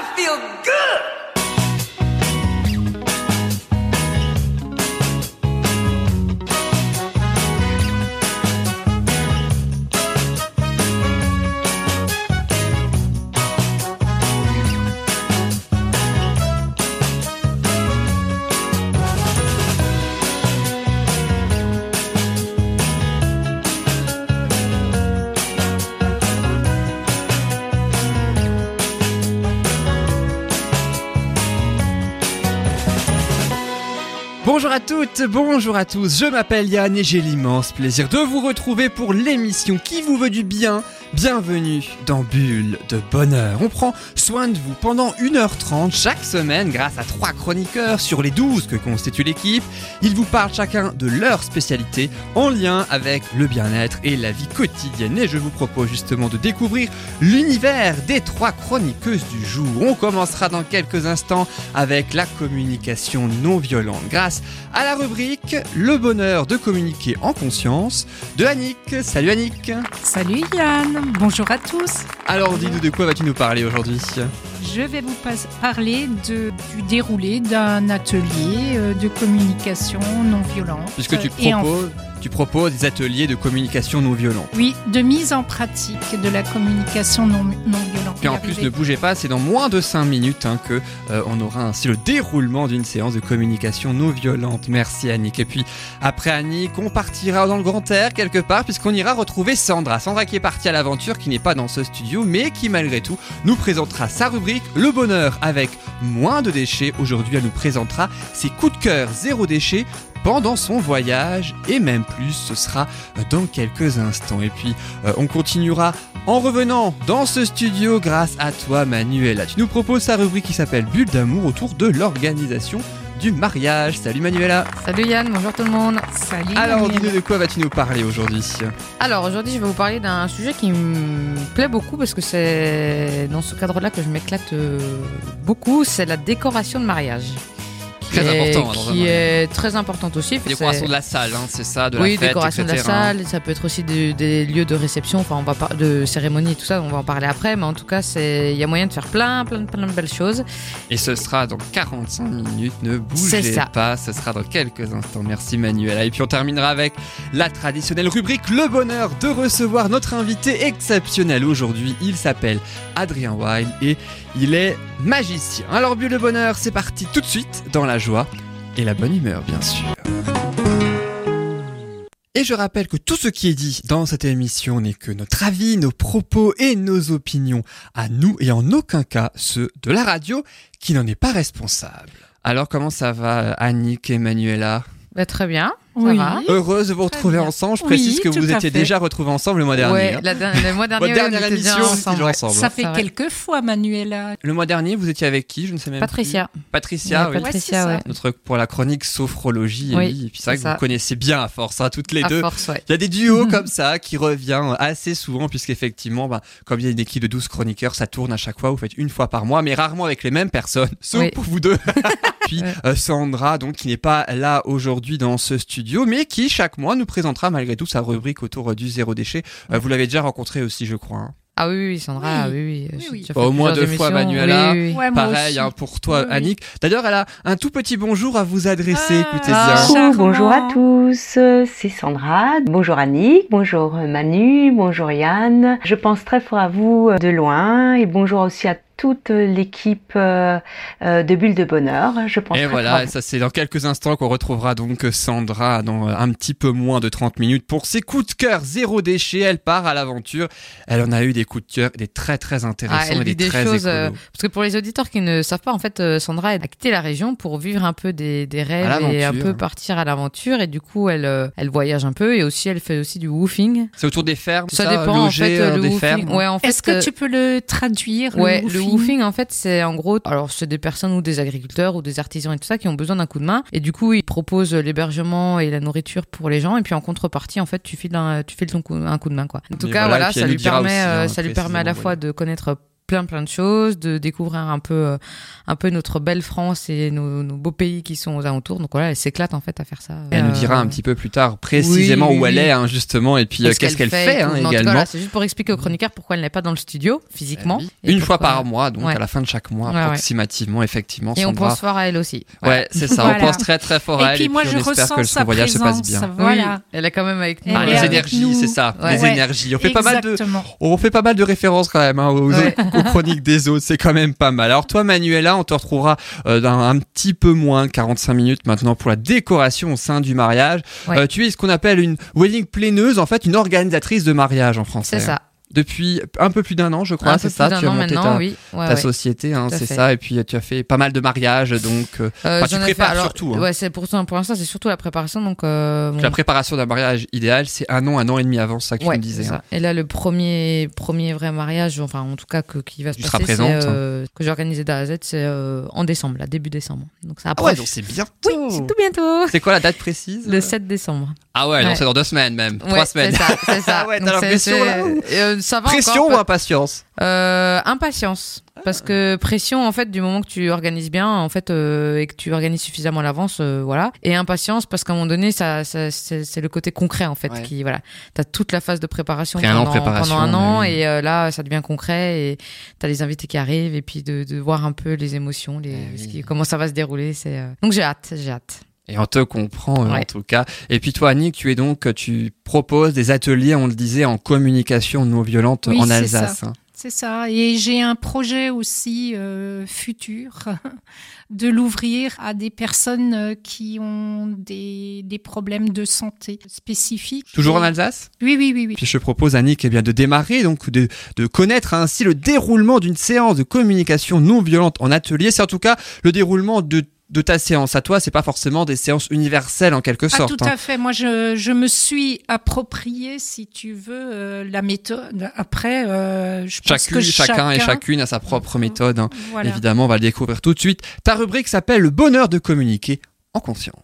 I feel good. Bonjour à toutes, bonjour à tous, je m'appelle Yann et j'ai l'immense plaisir de vous retrouver pour l'émission qui vous veut du bien. Bienvenue dans Bulle de Bonheur. On prend soin de vous pendant 1h30 chaque semaine grâce à trois chroniqueurs sur les 12 que constitue l'équipe. Ils vous parlent chacun de leur spécialité en lien avec le bien-être et la vie quotidienne. Et je vous propose justement de découvrir l'univers des trois chroniqueuses du jour. On commencera dans quelques instants avec la communication non violente grâce à la rubrique Le bonheur de communiquer en conscience de Annick. Salut Annick Salut Yann, bonjour à tous. Alors dis-nous de quoi vas-tu nous parler aujourd'hui? Je vais vous parler de- du déroulé d'un atelier euh, de communication non violente. Puisque tu en- proposes, tu proposes des ateliers de communication non violente. oui, de mise en pratique de la communication non, non violente. Puis en plus, ne bougez pas, c'est dans moins de 5 minutes hein, que euh, on aura ainsi le déroulement d'une séance de communication non violente. Merci Annick. Et puis après Annick, on partira dans le grand air quelque part puisqu'on ira retrouver Sandra. Sandra qui est partie à l'aventure, qui n'est pas dans ce studio, mais qui malgré tout nous présentera sa rubrique Le bonheur avec moins de déchets. Aujourd'hui, elle nous présentera ses coups de cœur zéro déchet pendant son voyage et même plus, ce sera dans quelques instants. Et puis euh, on continuera en revenant dans ce studio grâce à toi Manuela. Tu nous proposes sa rubrique qui s'appelle Bulle d'amour autour de l'organisation du mariage. Salut Manuela. Salut Yann, bonjour tout le monde. Salut. Alors dis-nous de quoi vas-tu nous parler aujourd'hui Alors aujourd'hui je vais vous parler d'un sujet qui me plaît beaucoup parce que c'est dans ce cadre-là que je m'éclate euh, beaucoup, c'est la décoration de mariage. Très important, hein, Qui est très importante aussi. Décoration C'est- de la salle, hein, c'est ça, de oui, la fête, décoration de la salle, ça peut être aussi de- des lieux de réception, enfin on va par- de cérémonie et tout ça, on va en parler après, mais en tout cas c'est il y a moyen de faire plein plein plein de belles choses. Et ce sera dans 45 minutes, ne bougez ça. pas, ce sera dans quelques instants. Merci Manuela. Et puis on terminera avec la traditionnelle rubrique Le bonheur de recevoir notre invité exceptionnel aujourd'hui. Il s'appelle Adrien Wild et il est magicien. Alors Bulle le bonheur, c'est parti tout de suite dans la joie et la bonne humeur bien sûr. Et je rappelle que tout ce qui est dit dans cette émission n'est que notre avis, nos propos et nos opinions à nous et en aucun cas ceux de la radio qui n'en est pas responsable. Alors comment ça va Annick et Manuela? Bah, très bien, Oui. va. Heureuse de vous retrouver ensemble. Je Oui, précise que vous étiez fait. déjà retrouvés ensemble le mois dernier. Ouais, hein. la, le mois dernier, Votre dernière on était déjà émission, ensemble, c'était ouais. ensemble. Ça fait quelques fois, Manuela. Le mois dernier, vous étiez avec qui? Je ne sais même Patricia. plus. Patricia, oui. Patricia, Ouais. Notre pour la chronique sophrologie. Oui. Et puis c'est vrai que vous ça. connaissez bien à force, hein, toutes les À deux. force, ouais. Il y a des duos comme ça qui revient assez souvent puisqu'effectivement, bah, comme il y a une équipe de 12 chroniqueurs, ça tourne à chaque fois. Vous faites une fois par mois, mais rarement avec les mêmes personnes, sauf Oui. pour vous deux. Puis Ouais. euh, Sandra, donc qui n'est pas là aujourd'hui dans ce studio, mais qui chaque mois nous présentera malgré tout sa rubrique autour euh, du zéro déchet. Euh, vous l'avez déjà rencontré aussi, je crois. hein. Ah oui, oui, Sandra, Oui. oui, oui. Oui, j'ai oui. déjà Bah, au moins deux fois. Manuela. Oui, oui, oui. Ouais, moi Pareil hein, pour toi, Oui, oui. Annick. D'ailleurs, elle a un tout petit bonjour à vous adresser. Ah. Écoutez Ah. bien. Charmant. Coucou, bonjour à tous, c'est Sandra. Bonjour Annick, bonjour Manu, bonjour Yann. Je pense très fort à vous euh, de loin et bonjour aussi à toute l'équipe euh, euh, de Bulle de Bonheur. Je pense Et voilà, ça c'est dans quelques instants qu'on retrouvera donc Sandra dans euh, un petit peu moins de 30 minutes pour ses coups de cœur zéro déchet. Elle part à l'aventure. Elle en a eu des coups de cœur, des très très intéressants Ah, elle et des, vit des très choses, écolos. euh, Parce que pour les auditeurs qui ne savent pas, en fait, Sandra a quitté la région pour vivre un peu des, des rêves et un peu partir à l'aventure. Et du coup, elle, elle voyage un peu et aussi elle fait aussi du woofing. C'est autour des fermes, Ça, ça, dépend en loger fait euh, le des woofing. fermes. Ouais, en fait, Est-ce que tu peux le traduire Ouais, le le woofing woofing, en fait, c'est en gros, alors c'est des personnes ou des agriculteurs ou des artisans et tout ça qui ont besoin d'un coup de main. Et du coup, ils proposent l'hébergement et la nourriture pour les gens. Et puis en contrepartie, en fait, tu files un, tu files ton coup, un coup de main, quoi. En tout Et cas, voilà, puis ça lui permet, aussi, euh, hein, ça lui permet à la fois de connaître plein plein de choses, de découvrir un peu euh, un peu notre belle France et nos, nos beaux pays qui sont aux alentours. Donc voilà, elle s'éclate en fait à faire ça. Elle nous dira Euh, un petit peu plus tard précisément oui, où elle est hein, justement et puis euh, qu'est-ce qu'elle fait, et hein, également. voilà, C'est juste pour expliquer aux chroniqueurs pourquoi elle n'est pas dans le studio physiquement. Et Une fois par mois, donc Ouais. à la fin de chaque mois, Ouais, ouais. approximativement, effectivement. Et on Sandra. pense fort à elle aussi. Ouais, c'est ça. Voilà. On pense très très fort à Et elle. puis moi, on je espère ressens que son voyage se passe bien. Voilà. Elle est quand même avec nous. Ah, les énergies, c'est ça. Les énergies. On fait pas mal de, on fait pas mal de références quand même hein, aux. Aux chroniques des autres. C'est quand même pas mal. Alors toi, Manuela, on te retrouvera euh, dans un petit peu moins de 45 minutes maintenant pour la décoration au sein du mariage. Ouais. Euh, tu es ce qu'on appelle une wedding planeuse, en fait, une organisatrice de mariage en français. C'est ça. Depuis un peu plus d'un an, je crois. C'est ça. Tu as monté ta, oui. Ouais, ta ouais. société, hein, c'est ça. Et puis tu as fait pas mal de mariages, donc Euh, euh, Enfin, tu fait- prépares alors, surtout, hein. Ouais, c'est pour, pour l'instant, c'est surtout la préparation. Donc, euh, bon. la préparation d'un mariage idéal, c'est un an, un an et demi avant, c'est ça que tu Ouais, me disais. hein. Et là, le premier, premier vrai mariage, enfin, en tout cas, que, qui va se Tu passer, présente. euh, que j'ai organisé d'A à Z, c'est euh, en décembre, là, début décembre. Donc, ça Ah ouais, approche. donc c'est bientôt. oui, c'est tout bientôt. C'est quoi la date précise Le 7 décembre. Ah ouais, non, Ouais. c'est dans deux semaines même. Ouais, Trois semaines. C'est ça, c'est ça. Ah ça va Pression encore, ou impatience? Euh, impatience. Parce que pression, en fait, du moment que tu organises bien, en fait, euh, et que tu organises suffisamment à l'avance, euh, voilà. Et impatience, parce qu'à un moment donné, ça, ça- c'est le côté concret, en fait, Ouais. qui, voilà. T'as toute la phase de préparation un an pendant, préparation, pendant un an, et euh, là, ça devient concret, et t'as les invités qui arrivent, et puis de, de voir un peu les émotions, les, Eh ce oui. qui- comment ça va se dérouler, c'est. euh, Donc j'ai hâte, j'ai hâte. Et on te comprend euh, en tout cas. Et puis toi, Annick, tu es donc, tu proposes des ateliers, on le disait, en communication non violente Oui, en Alsace. hein. C'est ça. Et j'ai un projet aussi euh, futur de l'ouvrir à des personnes euh, qui ont des, des problèmes de santé spécifiques. Toujours en Alsace? Oui, oui, oui, oui. Puis je propose Annick eh bien, de démarrer, donc de, de connaître ainsi le déroulement d'une séance de communication non violente en atelier. C'est en tout cas le déroulement de, de ta séance. À toi, c'est pas forcément des séances universelles en quelque Ah, sorte. tout hein. à fait. Moi, je, je me suis approprié, si tu veux, euh, la méthode. Après, euh, je pense Chacune, que chacun et chacun- chacune a sa propre méthode. hein. Voilà. Évidemment, on va le découvrir tout de suite. Ta rubrique s'appelle Le bonheur de communiquer en conscience.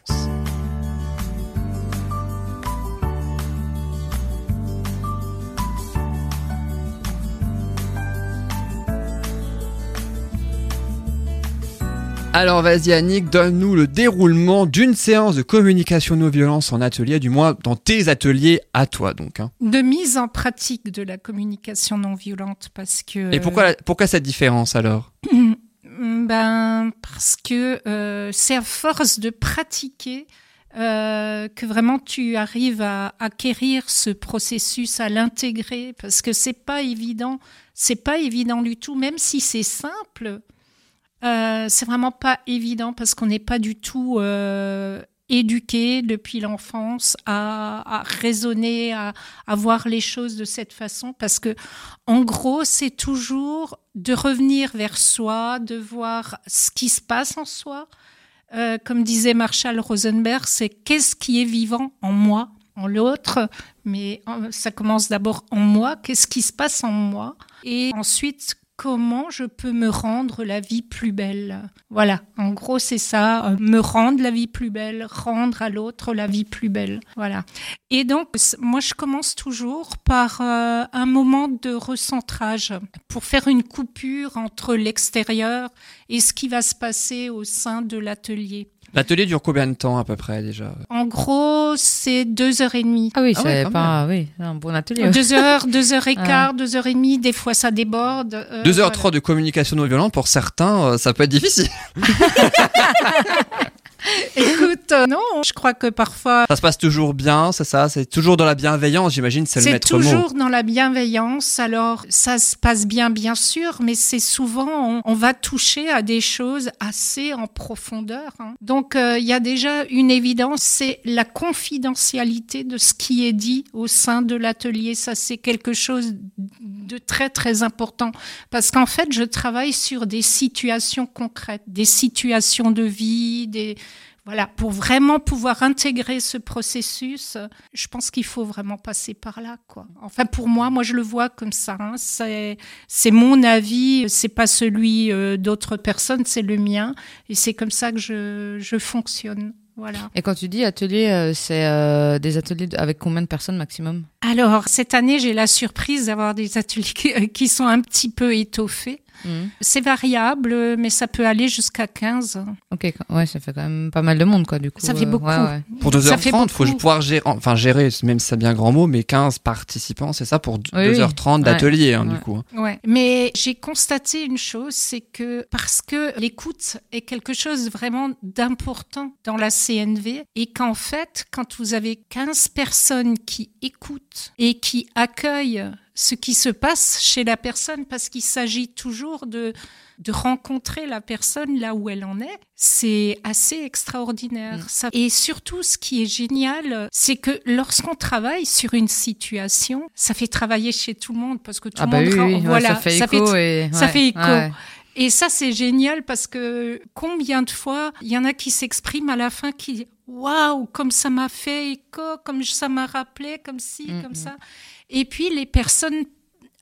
Alors vas-y Annick, donne-nous le déroulement d'une séance de communication non violence en atelier, du moins dans tes ateliers à toi donc. hein. De mise en pratique de la communication non violente, parce que. Et pourquoi, la- pourquoi cette différence alors? Ben, parce que euh, c'est à force de pratiquer euh, que vraiment tu arrives à acquérir ce processus, à l'intégrer, parce que c'est pas évident, c'est pas évident du tout, même si c'est simple, euh, c'est vraiment pas évident parce qu'on n'est pas du tout euh, éduqué depuis l'enfance à, à raisonner, à, à voir les choses de cette façon, parce que en gros, c'est toujours de revenir vers soi, de voir ce qui se passe en soi. Euh, comme disait Marshall Rosenberg, c'est qu'est-ce qui est vivant en moi, en l'autre, mais euh, ça commence d'abord en moi, qu'est-ce qui se passe en moi, et ensuite comment je peux me rendre la vie plus belle. Voilà, en gros c'est ça, euh, me rendre la vie plus belle, rendre à l'autre la vie plus belle. Voilà. Et donc, moi, je commence toujours par euh, un moment de recentrage pour faire une coupure entre l'extérieur et ce qui va se passer au sein de l'atelier. L'atelier dure combien de temps à peu près déjà? En gros, c'est deux heures et demie. Ah oui, Ah ouais, c'est quand pas, oui, un bon atelier. Deux heures, deux heures et quart, deux heures et demie. Des fois, ça déborde. euh, 2 heures voilà. 3 de communication non violente, pour certains, euh, ça peut être difficile. Écoute, euh, non, je crois que parfois Ça se passe toujours bien, c'est ça C'est toujours dans la bienveillance, j'imagine, c'est le maître mot. toujours dans la bienveillance. Alors, ça se passe bien, bien sûr, mais c'est souvent, on, on va toucher à des choses assez en profondeur. hein. Donc, euh, il y a déjà une évidence, c'est la confidentialité de ce qui est dit au sein de l'atelier. Ça, c'est quelque chose de très, très important. Parce qu'en fait, je travaille sur des situations concrètes, des situations de vie, des... Voilà, pour vraiment pouvoir intégrer ce processus, je pense qu'il faut vraiment passer par là, quoi. Enfin, pour moi, moi, je le vois comme ça. hein. C'est, c'est mon avis, c'est pas celui euh, d'autres personnes, c'est le mien, et c'est comme ça que je, je fonctionne. Voilà. Et quand tu dis atelier, euh, c'est euh, des ateliers avec combien de personnes maximum? Alors, cette année, j'ai la surprise d'avoir des ateliers qui- qui sont un petit peu étoffés. Mhm. C'est variable, mais ça peut aller jusqu'à 15. Ok, ouais, ça fait quand même pas mal de monde, quoi, du coup. Ça fait euh, beaucoup. ouais, ouais. Pour Ça fait 2h30, faut beaucoup. pouvoir gérer, enfin gérer, même si c'est bien grand mot, mais 15 participants, c'est ça pour Oui, 2h30 oui. d'atelier, hein, Ouais. du coup. Ouais. Mais j'ai constaté une chose, c'est que parce que l'écoute est quelque chose vraiment d'important dans la CNV et qu'en fait, quand vous avez 15 personnes qui écoutent et qui accueillent ce qui se passe chez la personne, parce qu'il s'agit toujours de, de rencontrer la personne là où elle en est, c'est assez extraordinaire. Mm. Ça. Et surtout, ce qui est génial, c'est que lorsqu'on travaille sur une situation, ça fait travailler chez tout le monde, parce que tout Ah le bah monde oui, ouais, voilà, ça fait écho et ça fait écho. ouais. Et ça, c'est génial parce que combien de fois il y en a qui s'expriment à la fin qui Waouh, comme ça m'a fait écho, comme ça m'a rappelé, comme ci, Mm, comme mm. ça. Et puis les personnes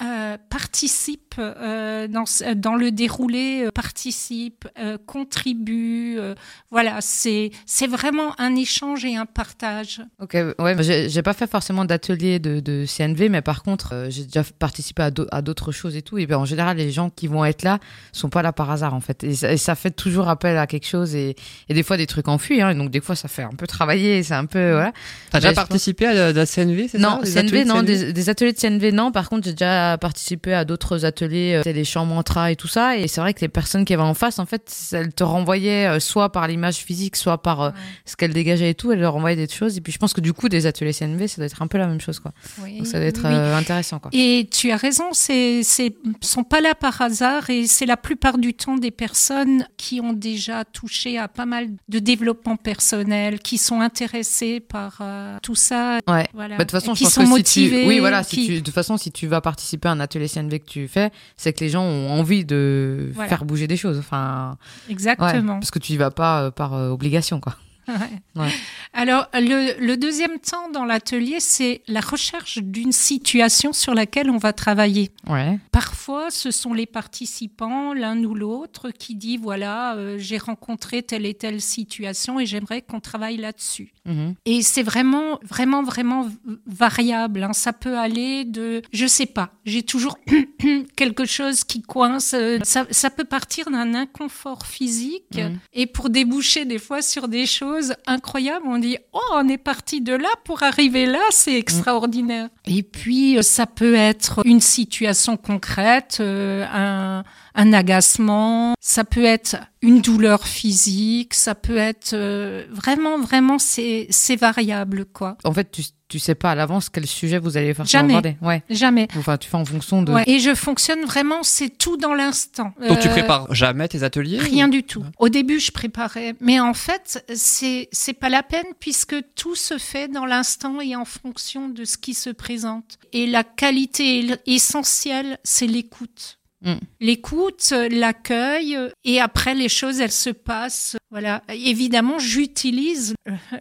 euh, participent euh, dans, le déroulé, euh, participent, euh, contribuent. euh, voilà, c'est c'est vraiment un échange et un partage. Ok, ouais, j'ai j'ai pas fait forcément d'atelier de, de CNV, mais par contre, euh, j'ai déjà participé à d'au- à d'autres choses et tout. Et ben, en général, les gens qui vont être là sont pas là par hasard, en fait. Et ça, et ça fait toujours appel à quelque chose et, et des fois des trucs enfuis. Hein, et donc, des fois, ça fait un peu travailler, c'est un peu. Voilà. T'as déjà pense- participé à la, CNV, c'est ça Non, des CNV, de non, CNV? des, des ateliers de CNV, non. Par contre, j'ai déjà participé à d'autres ateliers, euh, les chants mantra et tout ça. Et c'est vrai que les personnes qui avaient en face, en fait, elles te renvoyaient euh, soit par l'image physique, soit par euh, ce qu'elles dégageaient et tout. Elles leur renvoyaient des choses. Et puis, je pense que du coup, des ateliers CNV, ça doit être un peu la même chose, quoi. Oui, Donc, ça doit être oui. intéressant, quoi. Et tu as raison, c'est c'est sont pas là par hasard et c'est la plupart du temps des personnes qui ont déjà touché à pas mal de développement personnel, qui sont intéressées par euh, tout ça, Ouais. voilà, Bah, de toute façon, et je qui pense sont que motivées. si tu, oui, voilà, si qui- tu, de toute façon, si tu vas participer à un atelier CNV que tu fais, c'est que les gens ont envie de Voilà. faire bouger des choses. Enfin, ouais, Exactement. parce que tu y vas pas euh, par euh, obligation, quoi. Ouais. Alors, le, le deuxième temps dans l'atelier, c'est la recherche d'une situation sur laquelle on va travailler. Ouais. Parfois, ce sont les participants, l'un ou l'autre, qui dit voilà, euh, j'ai rencontré telle et telle situation et j'aimerais qu'on travaille là-dessus. Mhm. Et c'est vraiment, vraiment, vraiment variable. hein. Ça peut aller de, je sais pas, j'ai toujours quelque chose qui coince. euh, Ça, ça peut partir d'un inconfort physique Mhm. et pour déboucher des fois sur des choses incroyables, on dit oh, on est parti de là pour arriver là, c'est extraordinaire. Et puis euh, ça peut être une situation concrète, euh, un un agacement, ça peut être une douleur physique, ça peut être euh, vraiment, vraiment, c'est c'est variable, quoi. En fait, tu, tu sais pas à l'avance quel sujet vous allez faire Jamais. aborder. Ouais. Jamais. Enfin, tu fais en fonction de. Ouais. Et je fonctionne vraiment, c'est tout dans l'instant. Donc tu Euh, prépares jamais tes ateliers Rien ou- du tout. Au début, je préparais, mais en fait, c'est c'est pas la peine puisque tout se fait dans l'instant et en fonction de ce qui se présente. Et la qualité essentielle, c'est l'écoute. Mm. L'écoute, l'accueil, et après les choses, elles se passent. Voilà. Évidemment, j'utilise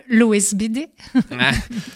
l'OSBD.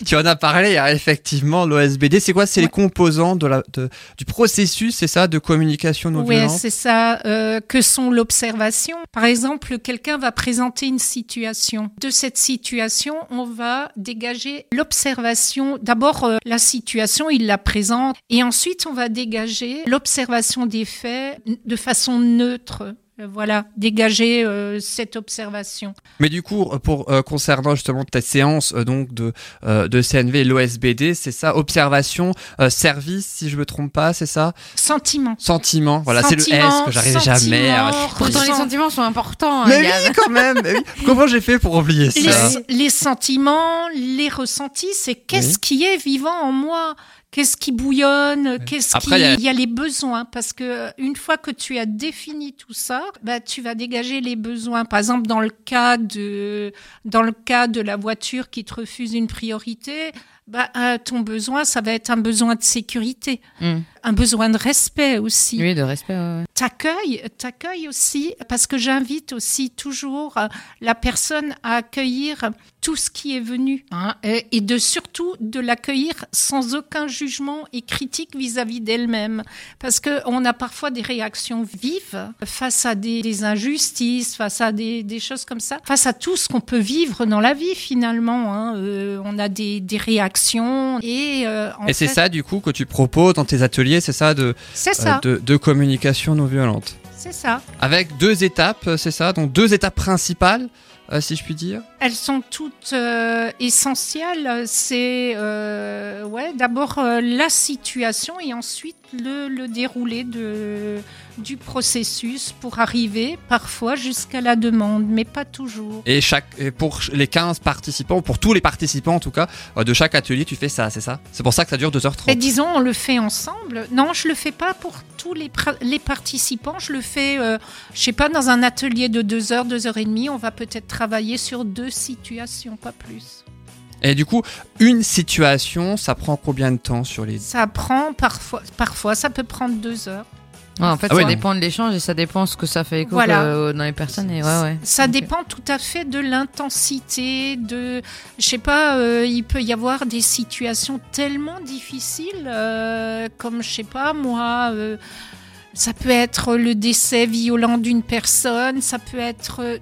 Tu en as parlé, effectivement, l'OSBD. C'est quoi? C'est les composants de la, de- du processus, c'est ça, de communication non Oui, violente? c'est ça. euh, que sont l'observation? Par exemple, quelqu'un va présenter une situation. De cette situation, on va dégager l'observation. D'abord, euh, la situation, il la présente, et ensuite, on va dégager l'observation des faits de façon neutre. Euh, Voilà, dégager euh, cette observation. Mais du coup, pour euh, concernant justement ta séance euh, donc de euh, de CNV et l'OSBD, c'est ça, observation, euh, service, si je me trompe pas, c'est ça, Sentiment. sentiment. Voilà, c'est le S que j'arrive jamais à. Pourtant, les sentiments sont importants. hein, Mais Yann. oui, quand même. mais oui. Comment j'ai fait pour oublier ça? les, les sentiments, les ressentis, c'est qu'est-ce Oui. qui est vivant en moi? Qu'est-ce qui bouillonne? Qu'est-ce qui il y a- les besoins? Parce que euh, une fois que tu as défini tout ça, bah tu vas dégager les besoins. Par exemple, dans le cas de dans le cas de la voiture qui te refuse une priorité, bah euh, ton besoin ça va être un besoin de sécurité. Mm. Un besoin de respect aussi. Oui, de respect. Ouais, ouais. T'accueilles, t'accueilles aussi, parce que j'invite aussi toujours euh, la personne à accueillir tout ce qui est venu, hein, et, et de surtout de l'accueillir sans aucun jugement et critique vis-à-vis d'elle-même, parce que on a parfois des réactions vives face à des, des injustices, face à des, des choses comme ça, face à tout ce qu'on peut vivre dans la vie finalement. Hein, euh, on a des, des réactions et euh, en Et c'est ça, du coup, que tu proposes dans tes ateliers, c'est ça, de, euh, ça, de, de communication non violente. c'est ça. Avec deux étapes, euh, c'est ça Donc deux étapes principales, euh, si je puis dire. Elles sont toutes euh, essentielles. C'est euh, ouais, d'abord euh, la situation et ensuite le, le déroulé de, du processus pour arriver parfois jusqu'à la demande, mais pas toujours. Et, chaque, et pour les 15 participants, pour tous les participants en tout cas, de chaque atelier, tu fais ça, c'est ça? C'est pour ça que ça dure 2h30. Et disons, on le fait ensemble. Non, je le fais pas pour tous les, participants. Je le fais, je sais pas, dans un atelier de deux heures, deux heures et demie. On va peut-être travailler sur deux situations, pas plus. Et du coup, une situation, ça prend combien de temps sur les... Ça prend parfois, parfois, ça peut prendre deux heures. Ouais, en fait, Ah ça dépend de l'échange et ça dépend ce que ça fait écho Voilà. euh, dans les personnes. Et ouais, ouais. Ça dépend tout à fait de l'intensité, de, je sais pas, euh, il peut y avoir des situations tellement difficiles, euh, comme je sais pas moi, euh, ça peut être le décès violent d'une personne, ça peut être, euh,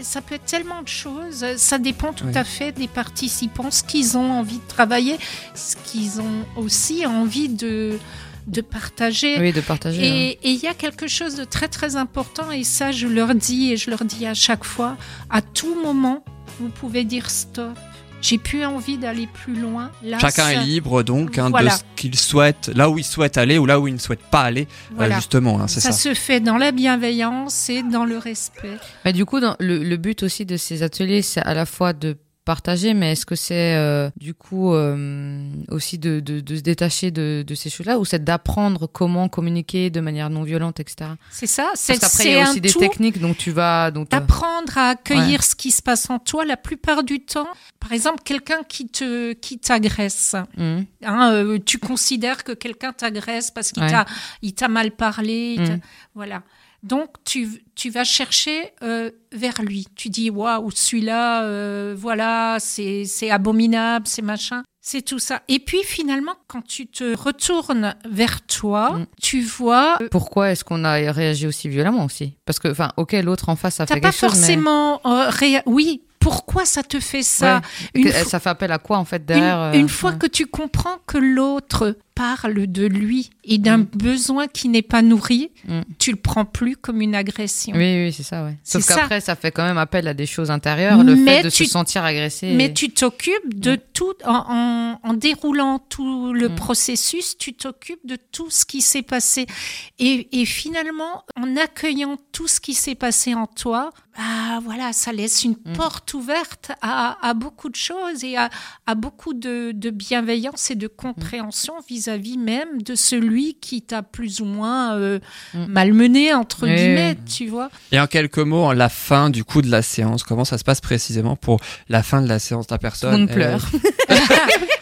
ça peut être tellement de choses. Ça dépend tout Oui. à fait des participants, ce qu'ils ont envie de travailler, ce qu'ils ont aussi envie de de partager. Oui, de partager. Et et il y a quelque chose de très très important et ça je leur dis et je leur dis à chaque fois, à tout moment, vous pouvez dire stop. J'ai plus envie d'aller plus loin. Là, Chacun ça- est libre donc hein, Voilà. de ce qu'il souhaite, là où il souhaite aller ou là où il ne souhaite pas aller, euh, justement, hein, c'est ça, ça. se fait dans la bienveillance et dans le respect. Mais du coup, dans, le, le but aussi de ces ateliers, c'est à la fois de partager, mais est-ce que c'est euh, du coup euh, aussi de, de, de se détacher de, de ces choses-là ou c'est d'apprendre comment communiquer de manière non violente, etc. C'est ça. C'est Parce qu'après, il y a aussi des techniques, donc tu vas. Donc, euh, D'apprendre à accueillir ce qui se passe en toi la plupart du temps. Par exemple, quelqu'un qui te qui t'agresse. hum, Hein, euh, tu considères que quelqu'un t'agresse parce qu'il Ouais. t'a il t'a mal parlé, il t'a- Mm. voilà. Donc tu tu vas chercher euh, vers lui. Tu dis waouh celui-là, euh, voilà c'est c'est abominable, c'est machin. C'est tout ça. Et puis finalement, quand tu te retournes vers toi, Mm. tu vois, euh, Pourquoi est-ce qu'on a réagi aussi violemment aussi? Parce que, enfin, ok, l'autre en face a t'as fait pas quelque chose, mais forcément euh, réa- Oui, pourquoi ça te fait ça? Ouais. Une ça fait appel à quoi en fait Une, derrière euh, une fois ouais. que tu comprends que l'autre parle de lui et d'un Mm. besoin qui n'est pas nourri, Mm. tu le prends plus comme une agression. Oui, oui, c'est ça, ouais. Sauf qu'après, ça. fait quand même appel à des choses intérieures, le Mais fait de tu- se sentir agressé. Mais tu t'occupes de Mm. tout, en, en- en déroulant tout le processus, tu t'occupes de tout ce qui s'est passé. Et, et finalement, en accueillant tout ce qui s'est passé en toi, bah voilà, ça laisse une porte ouverte à, à beaucoup de choses et à, à beaucoup de, de bienveillance et de compréhension vis-à-vis même de celui qui t'a plus ou moins euh, Mm. malmené, entre Oui, guillemets, tu vois. Et en quelques mots, la fin du coup de la séance, comment ça se passe précisément pour la fin de la séance La personne? Tout monde elle- pleure.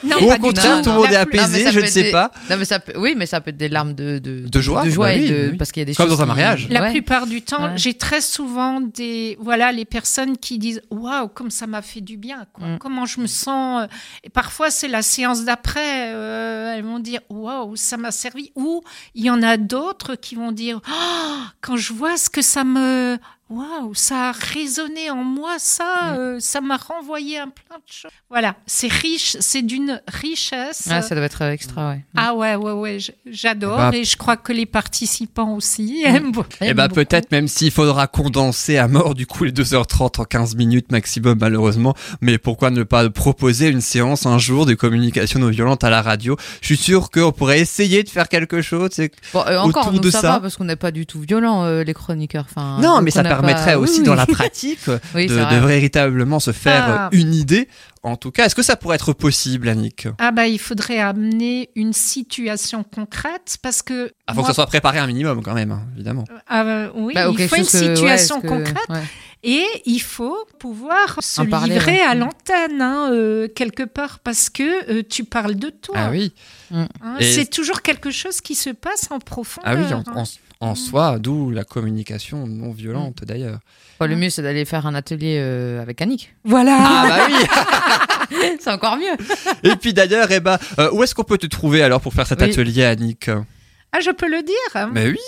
Non, Ou au contraire, tout. le monde est Non, apaisé, je ne sais des- pas. Non, mais ça peut... Oui, mais ça peut être des larmes de, de, De joie, de joie bah et oui, de... oui. parce qu'il y a des Comme choses dans un qui- mariage. La Ouais. plupart du temps, Ouais. j'ai très souvent des voilà les personnes qui disent waouh comme ça m'a fait du bien quoi. Mm. Comment je me sens euh, et parfois c'est la séance d'après euh, elles vont dire waouh ça m'a servi. Ou il y en a d'autres qui vont dire Oh, quand je vois ce que ça me waouh ça a résonné en moi ça Mm. euh, ça m'a renvoyé un plein de choses. Voilà, c'est riche, c'est d'une richesse. Ah, ça doit être extra, ouais. Ah ouais ouais ouais, j'adore bah- et je crois que les participants aussi aiment beaucoup. Eh ben peut-être même s'il faudra condenser à mort du coup les 2h30 en 15 minutes maximum malheureusement, mais pourquoi ne pas proposer une séance un jour de communication non violente à la radio? Je suis sûr qu'on pourrait essayer de faire quelque chose. Bon, euh, encore, autour de ça, ça. va parce qu'on n'est pas du tout violents, euh, les chroniqueurs. Enfin, Non, mais ça permettrait pas- aussi Oui, dans la pratique Oui, de, véritablement se faire Ah. euh, une idée. En tout cas, est-ce que ça pourrait être possible, Annick? Ah bah il faudrait amener une situation concrète parce que Ah, faut que ça soit préparé un minimum quand même, hein, évidemment. Ah, euh, oui, Bah, il faut une chose que- ouais, situation que- concrète ouais. Et il faut pouvoir se En parler, livrer ouais. à l'antenne, hein, euh, quelque part, parce que euh, tu parles de toi. Ah oui. hein. Et- C'est toujours quelque chose qui se passe en profondeur. Ah oui, en, hein. En- soi, d'où la communication non violente Mm. d'ailleurs. Bon, le mieux, c'est d'aller faire un atelier euh, avec Annick. Voilà. Ah bah oui c'est encore mieux. Et puis d'ailleurs, eh ben, euh, où est-ce qu'on peut te trouver alors pour faire cet Oui. atelier, Annick? Ah, je peux le dire. Mais oui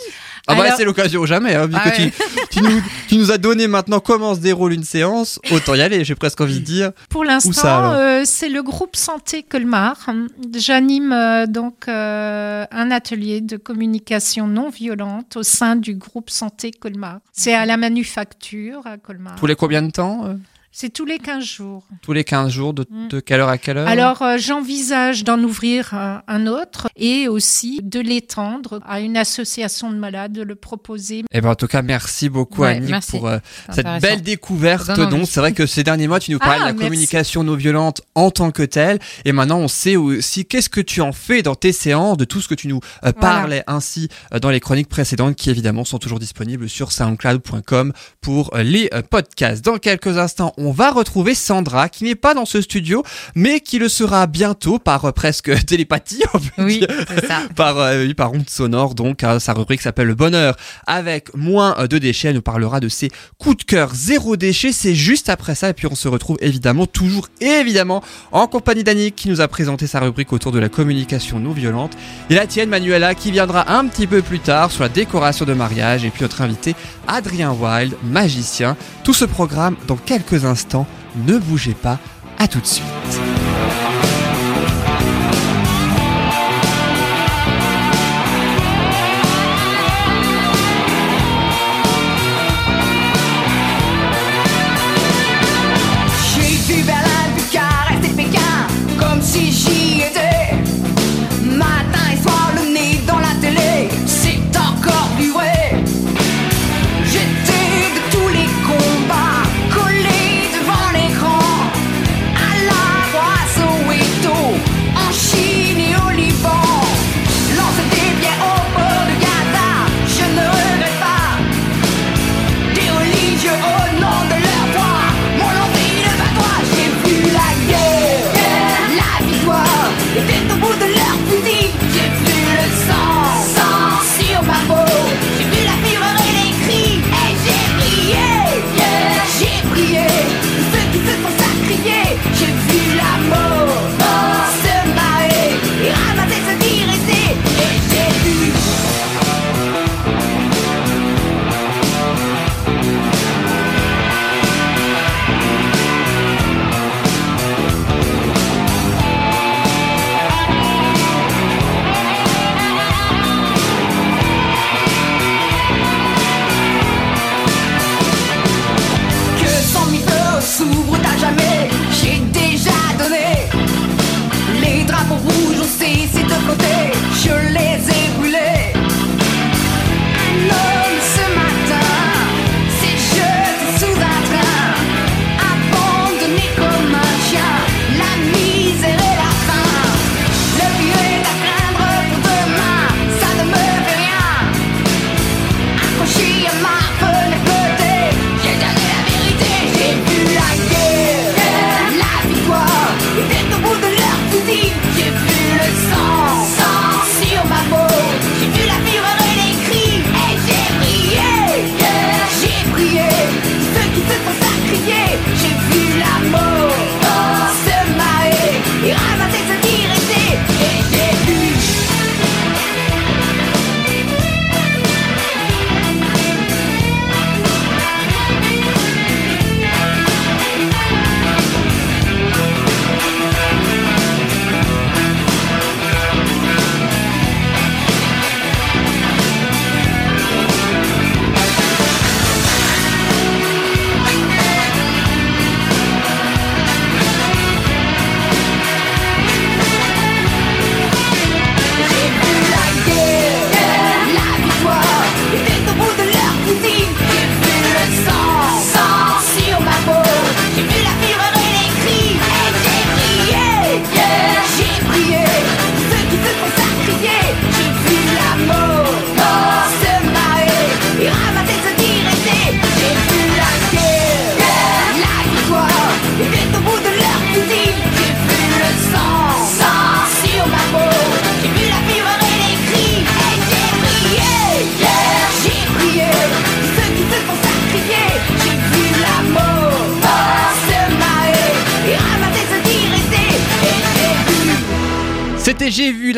ah bah Alors- c'est l'occasion jamais, hein, vu Ah que ouais. tu, tu, nous, tu nous as donné maintenant comment se déroule une séance, autant y aller, j'ai presque envie de dire. Pour l'instant, euh, c'est le groupe Santé Colmar. J'anime euh, donc euh, un atelier de communication non violente au sein du groupe Santé Colmar. C'est à la manufacture à Colmar. Tous les combien de temps C'est tous les 15 jours. Tous les 15 jours, de, Mm. de quelle heure à quelle heure Alors, euh, j'envisage d'en ouvrir un, un autre et aussi de l'étendre à une association de malades, de le proposer. Eh ben, en tout cas, merci beaucoup Ouais, merci. pour euh, cette belle découverte. Donc, c'est vrai que ces derniers mois, tu nous parlais Ah, de la merci. communication non violente en tant que telle. Et maintenant, on sait aussi qu'est-ce que tu en fais dans tes séances, de tout ce que tu nous euh, parlais ainsi euh, dans les chroniques précédentes qui, évidemment, sont toujours disponibles sur soundcloud.com pour euh, les euh, podcasts. Dans quelques instants, on va retrouver Sandra qui n'est pas dans ce studio, mais qui le sera bientôt par euh, presque télépathie, on peut Oui, dire c'est ça. par, euh, par onde sonore, donc hein, sa rubrique s'appelle Le Bonheur avec moins euh, de déchets. Elle nous parlera de ses coups de cœur zéro déchet. C'est juste après ça. Et puis on se retrouve évidemment, toujours évidemment, en compagnie d'Annick qui nous a présenté sa rubrique autour de la communication non violente. Et la tienne, Manuela, qui viendra un petit peu plus tard sur la décoration de mariage. Et puis notre invité, Adrien Wild, magicien. Tout ce programme dans quelques instants. Ne bougez pas. À tout de suite.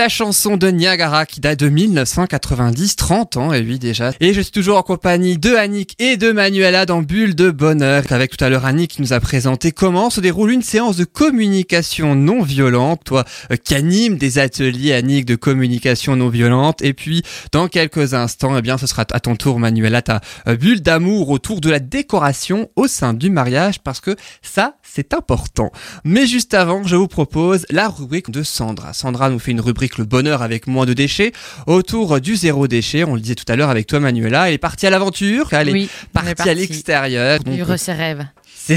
Chanson de Niagara qui date de 1990, 30 ans et oui déjà. Et je suis toujours en compagnie de Annick et de Manuela dans Bulle de Bonheur. Avec tout à l'heure Annick qui nous a présenté comment se déroule une séance de communication non violente. Toi euh, qui anime des ateliers Annick de communication non violente. Et puis dans quelques instants, eh bien ce sera à ton tour Manuela ta euh, bulle d'amour autour de la décoration au sein du mariage parce que ça c'est important. Mais juste avant, je vous propose la rubrique de Sandra. Sandra nous fait une rubrique le bonheur avec moins de déchets autour du zéro déchet. On le disait tout à l'heure avec toi Manuela. Elle est partie à l'aventure. Elle Oui, est est partie, parti. à l'extérieur. Vivre ses rêves.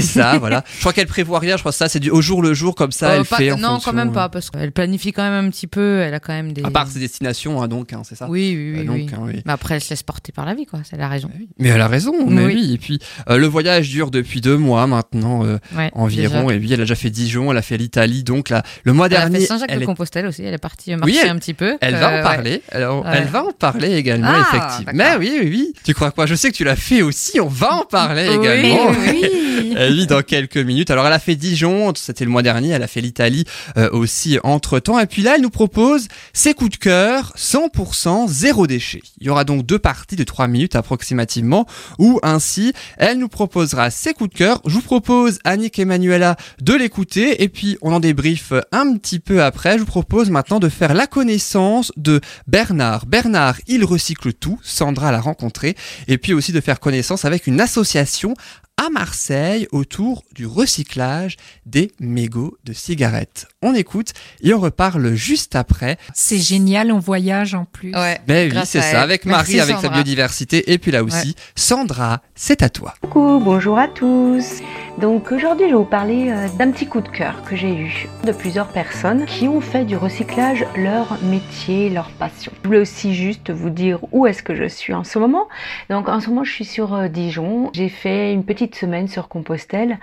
C'est ça, voilà. Je crois qu'elle prévoit rien. Je crois que ça, c'est du au jour le jour comme ça. Euh, elle pas- fait en non, fonction, quand même euh, pas, parce qu'elle planifie quand même un petit peu. Elle a quand même des. À part ses destinations, hein, donc, hein, c'est ça. Oui, oui, oui. Euh, donc, oui. hein, oui. Mais après, elle se laisse porter par la vie, quoi. C'est la raison. Mais elle a raison, mais oui. Oui. Et puis, euh, le voyage dure depuis deux mois maintenant, euh, Ouais, environ. déjà. Et oui, elle a déjà fait Dijon, elle a fait l'Italie. Donc, là, le mois Elle a dernier, fait elle de est Compostelle aussi. Elle est partie marcher elle- un petit peu. Elle va Euh, en parler. Alors, Ouais. Elle va en parler également, Ah, effectivement. Mais oui, oui, oui. Tu crois quoi? Je sais que tu l'as fait aussi. On va en parler Oui, également. oui. Euh, oui, dans quelques minutes. Alors, elle a fait Dijon, c'était le mois dernier. Elle a fait l'Italie euh, aussi entre temps. Et puis là, elle nous propose ses coups de cœur 100% zéro déchet. Il y aura donc deux parties de trois minutes approximativement, où ainsi, elle nous proposera ses coups de cœur. Je vous propose, Annick et Manuela, de l'écouter. Et puis, on en débriefe un petit peu après. Je vous propose maintenant de faire la connaissance de Bernard. Bernard, il recycle tout. Sandra l'a rencontré. Et puis aussi de faire connaissance avec une association à Marseille autour du recyclage des mégots de cigarettes. On écoute et on reparle juste après. C'est génial, on voyage en plus. Ouais. Ben oui, c'est ça, elle. avec Merci, Marie, avec sa biodiversité, et puis là aussi, Sandra, c'est à toi. Coucou, bonjour à tous. Donc aujourd'hui, je vais vous parler euh, d'un petit coup de cœur que j'ai eu de plusieurs personnes qui ont fait du recyclage leur métier, leur passion. Je voulais aussi juste vous dire où est-ce que je suis en ce moment. Donc en ce moment, je suis sur euh, Dijon. J'ai fait une petite semaine sur Compostelle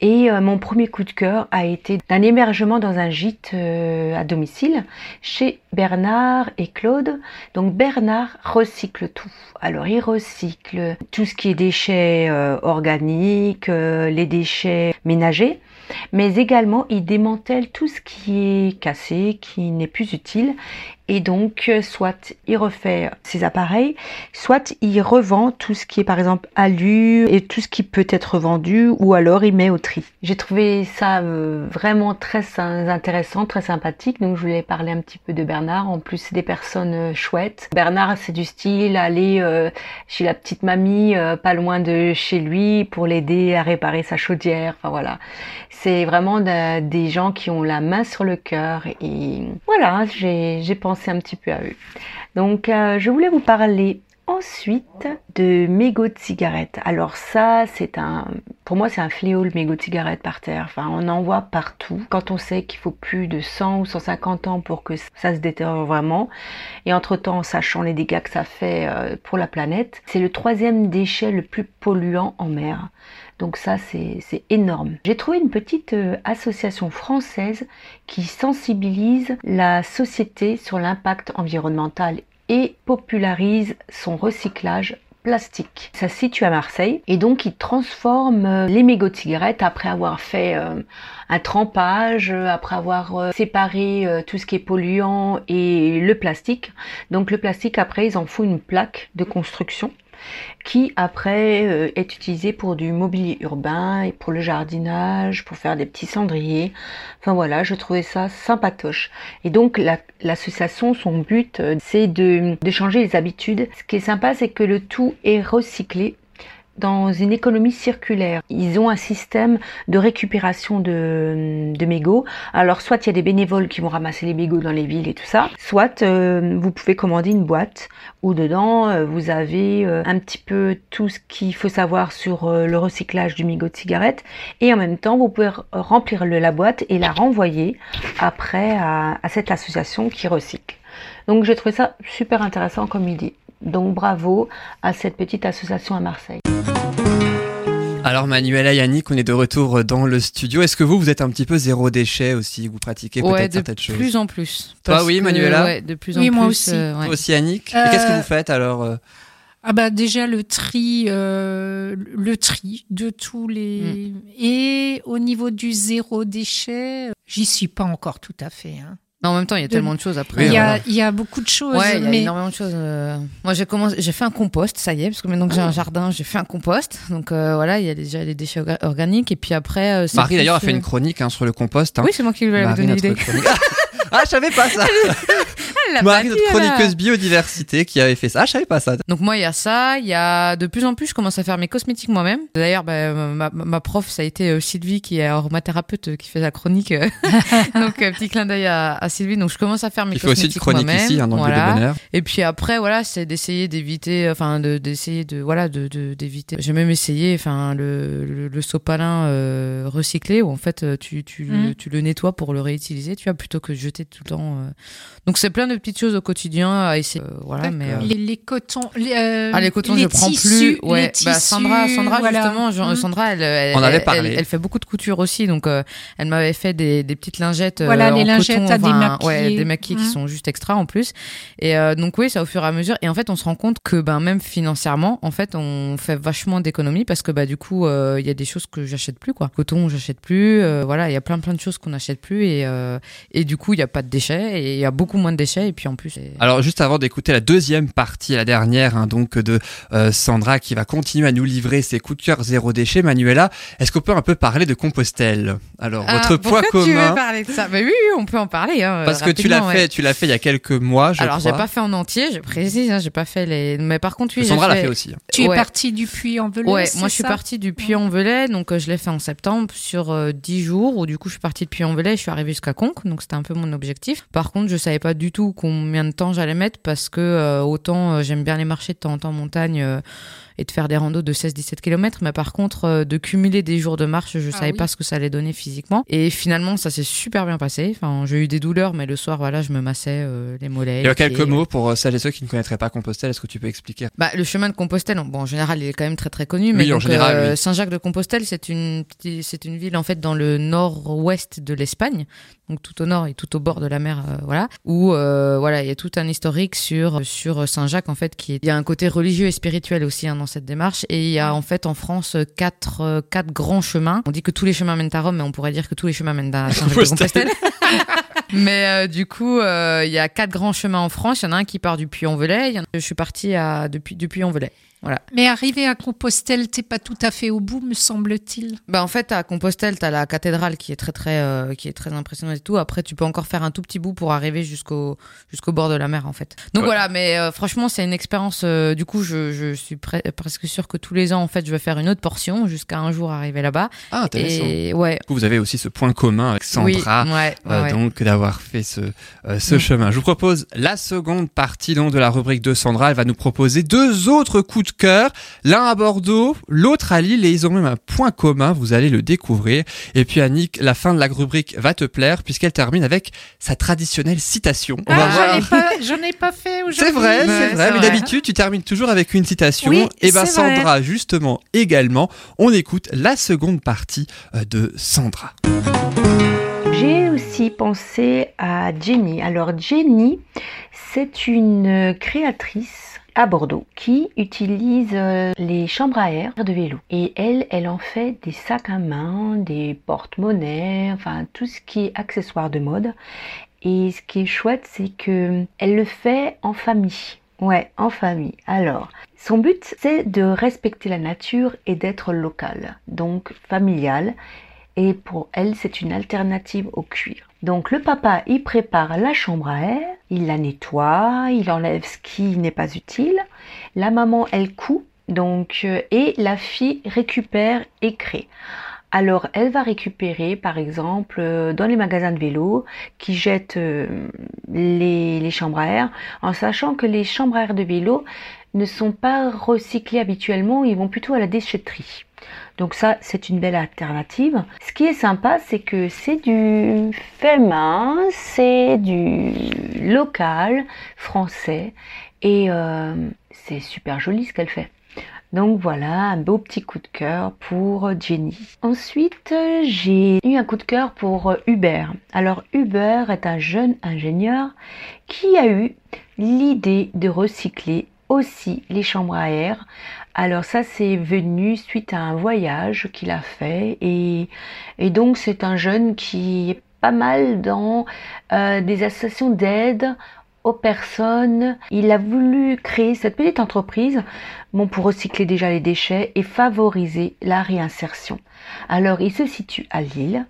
et euh, mon premier coup de cœur a été d'un hébergement dans un gîte euh, à domicile chez Bernard et Claude. Donc Bernard recycle tout. Alors il recycle tout ce qui est déchets euh, organiques, les déchets ménagers, mais également il démantèle tout ce qui est cassé, qui n'est plus utile. Et donc, euh, soit il refait ses appareils, soit il revend tout ce qui est par exemple alu et tout ce qui peut être vendu, ou alors il met au tri. J'ai trouvé ça euh, vraiment très intéressant, très sympathique. Donc, je voulais parler un petit peu de Bernard. En plus, c'est des personnes euh, chouettes. Bernard, c'est du style aller euh, chez la petite mamie, euh, pas loin de chez lui, pour l'aider à réparer sa chaudière. Enfin voilà, c'est vraiment de- des gens qui ont la main sur le cœur et voilà, j'ai j'ai un petit peu à eux. Donc euh, je voulais vous parler ensuite de mégots de cigarettes. Alors ça, c'est un, pour moi, c'est un fléau le mégot de cigarette par terre. Enfin, on en voit partout. Quand on sait qu'il faut plus de 100 ou 150 ans pour que ça se détériore vraiment, et entre-temps, en sachant les dégâts que ça fait euh, pour la planète, c'est le troisième déchet le plus polluant en mer. Donc ça, c'est énorme. J'ai trouvé une petite euh, association française qui sensibilise la société sur l'impact environnemental et popularise son recyclage plastique. Ça se situe à Marseille et donc ils transforment euh, les mégots de cigarettes après avoir fait euh, un trempage, après avoir séparé tout ce qui est polluant et le plastique. Donc le plastique après ils en font une plaque de construction qui après euh, est utilisé pour du mobilier urbain et pour le jardinage, pour faire des petits cendriers. Enfin voilà, je trouvais ça sympatoche. Et donc la- l'association, son but, euh, c'est de changer les habitudes. Ce qui est sympa, c'est que le tout est recyclé dans une économie circulaire. Ils ont un système de récupération de, de mégots. Alors soit il y a des bénévoles qui vont ramasser les mégots dans les villes et tout ça, soit euh, vous pouvez commander une boîte où dedans euh, vous avez euh, un petit peu tout ce qu'il faut savoir sur euh, le recyclage du mégot de cigarette et en même temps vous pouvez remplir le- la boîte et la renvoyer après à, à cette association qui recycle. Donc j'ai trouvé ça super intéressant comme idée. Donc bravo à cette petite association à Marseille. Alors Manuela et Yannick, on est de retour dans le studio. Est-ce que vous, vous êtes un petit peu zéro déchet aussi Vous pratiquez Ouais, peut-être de certaines choses plus en plus. Toi, oui, que, Manuela ouais, de plus en Oui, plus. moi aussi. euh, ouais. Aussi Yannick Euh, Et qu'est-ce que vous faites alors euh Ah bah déjà le tri, euh, le tri de tous les Mm. et au niveau du zéro déchet, j'y suis pas encore tout à fait. hein. Non, en même temps, il y a De- tellement de choses après. il, y a, voilà. il y a beaucoup de choses. Ouais, il y a mais énormément de choses. euh. Moi, j'ai commencé, j'ai fait un compost, ça y est, parce que maintenant que j'ai un jardin, j'ai fait un compost. Donc euh, voilà, il y a déjà les déchets orga- organiques. Et puis après, euh, Marie d'ailleurs a fait une chronique hein, sur le compost. hein. Oui, c'est moi qui lui avais donné l'idée. ah, je savais pas ça. Elle l'a Marie, notre chroniqueuse biodiversité, qui avait fait ça. Ah, je savais pas ça. Donc moi, il y a ça. Il y a de plus en plus, je commence à faire mes cosmétiques moi-même. D'ailleurs, bah, ma, ma prof, ça a été euh, Sylvie, qui est aromathérapeute, euh, qui fait la chronique. euh. donc petit clin d'œil à, à Sylvie. Donc je commence à faire mes Il fait aussi cosmétiques une chronique moi-même. ici, hein, dans Voilà. Bonheur. Et puis après, voilà, c'est d'essayer d'éviter, enfin, de, d'essayer de, voilà, de, de- d'éviter. J'ai même essayé, enfin, le, le, le sopalin euh, recyclé, où en fait, tu, tu, le- Mhm. tu le nettoies pour le réutiliser, tu vois, plutôt que de jeter tout le temps. euh. Donc c'est plein de petites choses au quotidien à essayer. euh, voilà, mais. euh, les, les cotons. Les, euh, ah les cotons les je prends tissus, plus ouais bah Sandra Sandra voilà. justement Mm. Sandra elle, elle On avait elle- parlé. elle, elle fait beaucoup de couture aussi donc euh, elle m'avait fait des, des petites lingettes euh, Voilà, les en lingettes coton, à enfin, démaquiller. ouais des maquillés qui Mm. sont juste extra en plus et euh, donc oui ça au fur et à mesure et en fait on se rend compte que ben même financièrement en fait on fait vachement d'économies parce que bah du coup euh, il y a des choses que j'achète plus quoi coton j'achète plus euh, voilà il y a plein plein de choses qu'on n'achète plus et euh, et du coup il y a pas de déchets et il y a beaucoup moins de déchets et puis en plus Alors juste avant d'écouter la deuxième partie, la dernière hein, donc de euh, Sandra qui va continuer à nous livrer ses coups de cœur zéro déchet, Manuela, est-ce qu'on peut un peu parler de Compostelle? Alors Ah, votre poids pourquoi tu veux commun, parler de ça? Mais oui, oui, on peut en parler. Hein, parce que tu l'as ouais. fait, tu l'as fait il y a quelques mois, je Alors, j'ai pas fait en entier, je précise, hein, j'ai pas fait les. Mais par contre, oui, Sandra l'a fait... fait aussi. Tu es Ouais. parti du puits en velay Ouais, moi je suis partie du Puy-en-Velay, donc euh, je l'ai fait en septembre sur euh, 10 jours, où du coup je suis partie de Puy-en-Velay, je suis arrivée jusqu'à Conques, donc c'était un peu mon objectif. Par contre, je savais pas du tout combien de temps j'allais mettre, parce que euh, autant euh, j'aime bien les marcher de temps en temps en montagne euh, et de faire des randos de 16-17 km, mais par contre euh, de cumuler des jours de marche, je Ah savais oui. pas ce que ça allait donner physiquement. Et finalement, ça s'est super bien passé. Enfin, j'ai eu des douleurs, mais le soir, voilà, je me massais euh, les mollets. Il y a quelques mots pour euh, celles et ceux qui ne connaîtraient pas Compostelle, est-ce que tu peux expliquer? Bah, le chemin de Compostelle, bon, en général, il est quand même très très connu. Mais Oui, en général, euh, oui. Saint-Jacques-de-Compostelle, c'est une c'est une ville en fait dans le nord-ouest de l'Espagne, donc tout au nord et tout au bord de la mer, euh, voilà. Où euh, voilà, il y a tout un historique sur sur Saint-Jacques en fait, qui est, il y a un côté religieux et spirituel aussi hein, dans cette démarche. Et il y a en fait en France quatre euh, quatre grands chemins. On dit que tous les chemins mènent à Rome, mais on pourrait dire que tous les chemins mènent à Saint-Jacques-de-Compostelle. Mais euh, du coup, euh, il y a quatre grands chemins en France. Il y en a un qui part du Puy-en-Velay. A- Je suis partie à, depuis, du Puy-en-Velay. Mais arrivé à Compostelle, t'es pas tout à fait au bout, me semble-t-il. Bah en fait à Compostelle t'as la cathédrale qui est très très euh, qui est très impressionnante et tout. Après tu peux encore faire un tout petit bout pour arriver jusqu'au jusqu'au bord de la mer en fait. Donc Ouais. voilà, mais euh, franchement c'est une expérience. euh, du coup je, je suis pre- presque sûre que tous les ans en fait je vais faire une autre portion jusqu'à un jour arriver là-bas. Ah, intéressant. Et ouais. Du coup, Vous avez aussi ce point commun avec Oui, Sandra. ouais, euh, ouais. donc d'avoir fait ce, euh, ce Mm. chemin. Je vous propose la seconde partie donc de la rubrique de Sandra. Elle va nous proposer deux autres coups de cœur, l'un à Bordeaux, l'autre à Lille, et ils ont même un point commun. Vous allez le découvrir. Et puis Annick, la fin de la rubrique va te plaire puisqu'elle termine avec sa traditionnelle citation. On va Ah, voir. j'en ai pas, j'en ai pas fait aujourd'hui. C'est vrai, c'est vrai, mais d'habitude tu termines toujours avec une citation. Oui, et ben vrai. Sandra justement également. On écoute la seconde partie euh, de Sandra. J'ai aussi pensé à Jenny. Alors Jenny, c'est une créatrice à Bordeaux qui utilise euh, les chambres à air de vélo. Et elle, elle en fait des sacs à main, des porte-monnaies, enfin tout ce qui est accessoire de mode. Et ce qui est chouette, c'est que elle le fait en famille. Ouais, en famille. Alors, son but, c'est de respecter la nature et d'être local, donc familial et pour elle, c'est une alternative au cuir. Donc le papa, il prépare la chambre à air, il la nettoie, il enlève ce qui n'est pas utile. La maman, elle coud, donc euh, et la fille récupère et crée. Alors, elle va récupérer, par exemple, euh, dans les magasins de vélo, qui jettent euh, les, les chambres à air, en sachant que les chambres à air de vélo ne sont pas recyclées habituellement, ils vont plutôt à la déchetterie. Donc ça, c'est une belle alternative. Ce qui est sympa, c'est que c'est du fait main, c'est du local, français, et euh, c'est super joli ce qu'elle fait. Donc voilà, un beau petit coup de cœur pour Jenny. Ensuite, j'ai eu un coup de cœur pour Hubert. Alors Hubert est un jeune ingénieur qui a eu l'idée de recycler aussi les chambres à air. Alors ça c'est venu suite à un voyage qu'il a fait et, donc c'est un jeune qui est pas mal dans euh, des associations d'aide aux personnes. Il a voulu créer cette petite entreprise bon, pour recycler déjà les déchets et favoriser la réinsertion. Alors, il se situe à Lille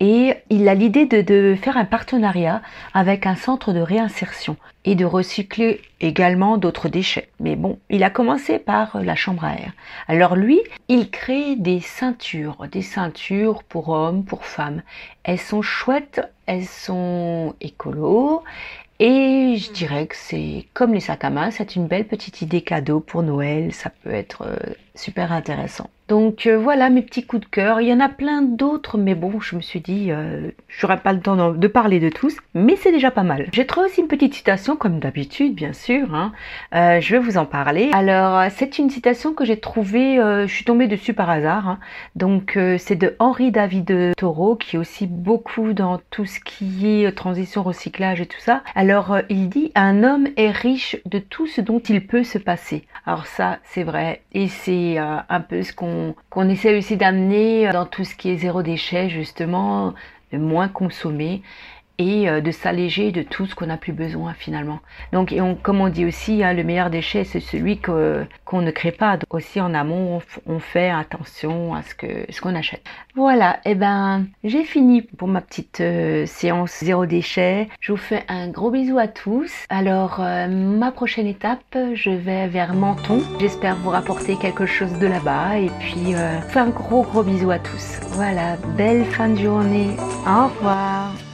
et il a l'idée de, de, faire un partenariat avec un centre de réinsertion et de recycler également d'autres déchets. Mais bon, il a commencé par la chambre à air. Alors lui, il crée des ceintures, des ceintures pour hommes, pour femmes. Elles sont chouettes, elles sont écolo, et je dirais que c'est comme les sacs à main, c'est une belle petite idée cadeau pour Noël, ça peut être euh, super intéressant. Donc euh, voilà mes petits coups de cœur. Il y en a plein d'autres, mais bon, je me suis dit, euh, j'aurai pas le temps de parler de tous, mais c'est déjà pas mal. J'ai trouvé aussi une petite citation, comme d'habitude, bien sûr. Hein. Euh, je vais vous en parler. Alors, c'est une citation que j'ai trouvée, je suis tombée dessus par hasard. Hein. Donc, c'est de Henri David Thoreau, qui est aussi beaucoup dans tout ce qui est transition, recyclage et tout ça. Alors, il dit, un homme est riche de tout ce dont il peut se passer. Alors ça, c'est vrai, et c'est un peu ce qu'on essaie aussi d'amener dans tout ce qui est zéro déchet, justement, moins consommer et euh, de s'alléger de tout ce qu'on n'a plus besoin finalement. Donc, et on, comme on dit aussi, hein, le meilleur déchet, c'est celui qu'on ne crée pas. Donc, aussi en amont, on, fait attention à ce que ce qu'on achète. Voilà, et eh ben j'ai fini pour ma petite euh, séance zéro déchet. Je vous fais un gros bisou à tous. Alors, euh, ma prochaine étape, je vais vers Menton. J'espère vous rapporter quelque chose de là-bas et puis faire un gros gros bisou à tous. Voilà, belle fin de journée. Au revoir.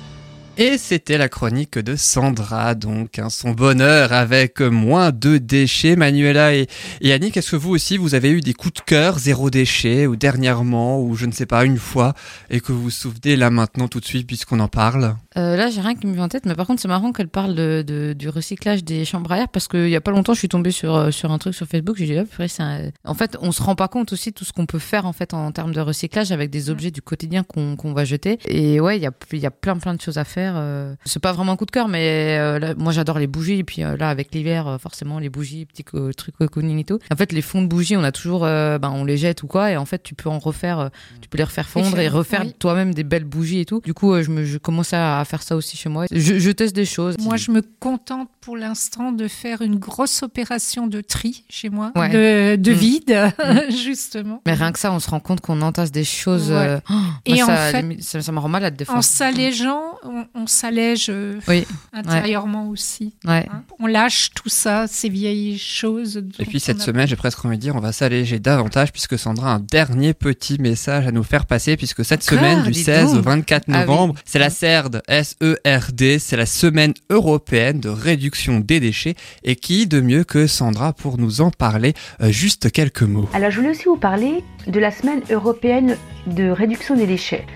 Et c'était la chronique de Sandra, donc hein, son bonheur avec moins de déchets. Manuela et, et Annick, est-ce que vous aussi vous avez eu des coups de cœur zéro déchet ou dernièrement ou je ne sais pas une fois et que vous vous souvenez là maintenant tout de suite puisqu'on en parle? Euh, Là j'ai rien qui me vient en tête, mais par contre c'est marrant qu'elle parle de, du recyclage des chambres à air parce qu'il y a pas longtemps je suis tombée sur euh, sur un truc sur Facebook, j'ai dit hop, un... en fait on se rend pas compte aussi tout ce qu'on peut faire en fait en, termes de recyclage avec des objets du quotidien qu'on va jeter. Et ouais il y a y a plein plein de choses à faire euh, c'est pas vraiment un coup de cœur, mais euh, moi j'adore les bougies. Et puis euh, là, avec l'hiver, forcément, les bougies, petits trucs cocooning et tout. En fait, les fonds de bougies, on a toujours, ben, on les jette ou quoi. Et en fait, tu peux en refaire, tu peux les refaire fondre et refaire toi-même des belles bougies et tout. Du coup, je, me, je commence à faire ça aussi chez moi. Je, teste des choses. Moi, je me contente pour l'instant de faire une grosse opération de tri chez moi, de, de mm. vide, mm. justement. Mais rien que ça, on se rend compte qu'on entasse des choses. Oh, et en ça, fait, ça, me rend malade des fois. En s'allégeant, on, on s'allège euh, intérieurement aussi. Hein. On lâche tout ça, ces vieilles choses. Et puis cette semaine, j'ai presque envie de dire, on va s'alléger davantage puisque Sandra a un dernier petit message à nous faire passer puisque cette semaine du 16 au 24 ah novembre, c'est la CERD, S-E-R-D, c'est la semaine européenne de réduction des déchets et qui de mieux que Sandra pour nous en parler euh, juste quelques mots? Alors je voulais aussi vous parler de la semaine européenne de réduction des déchets.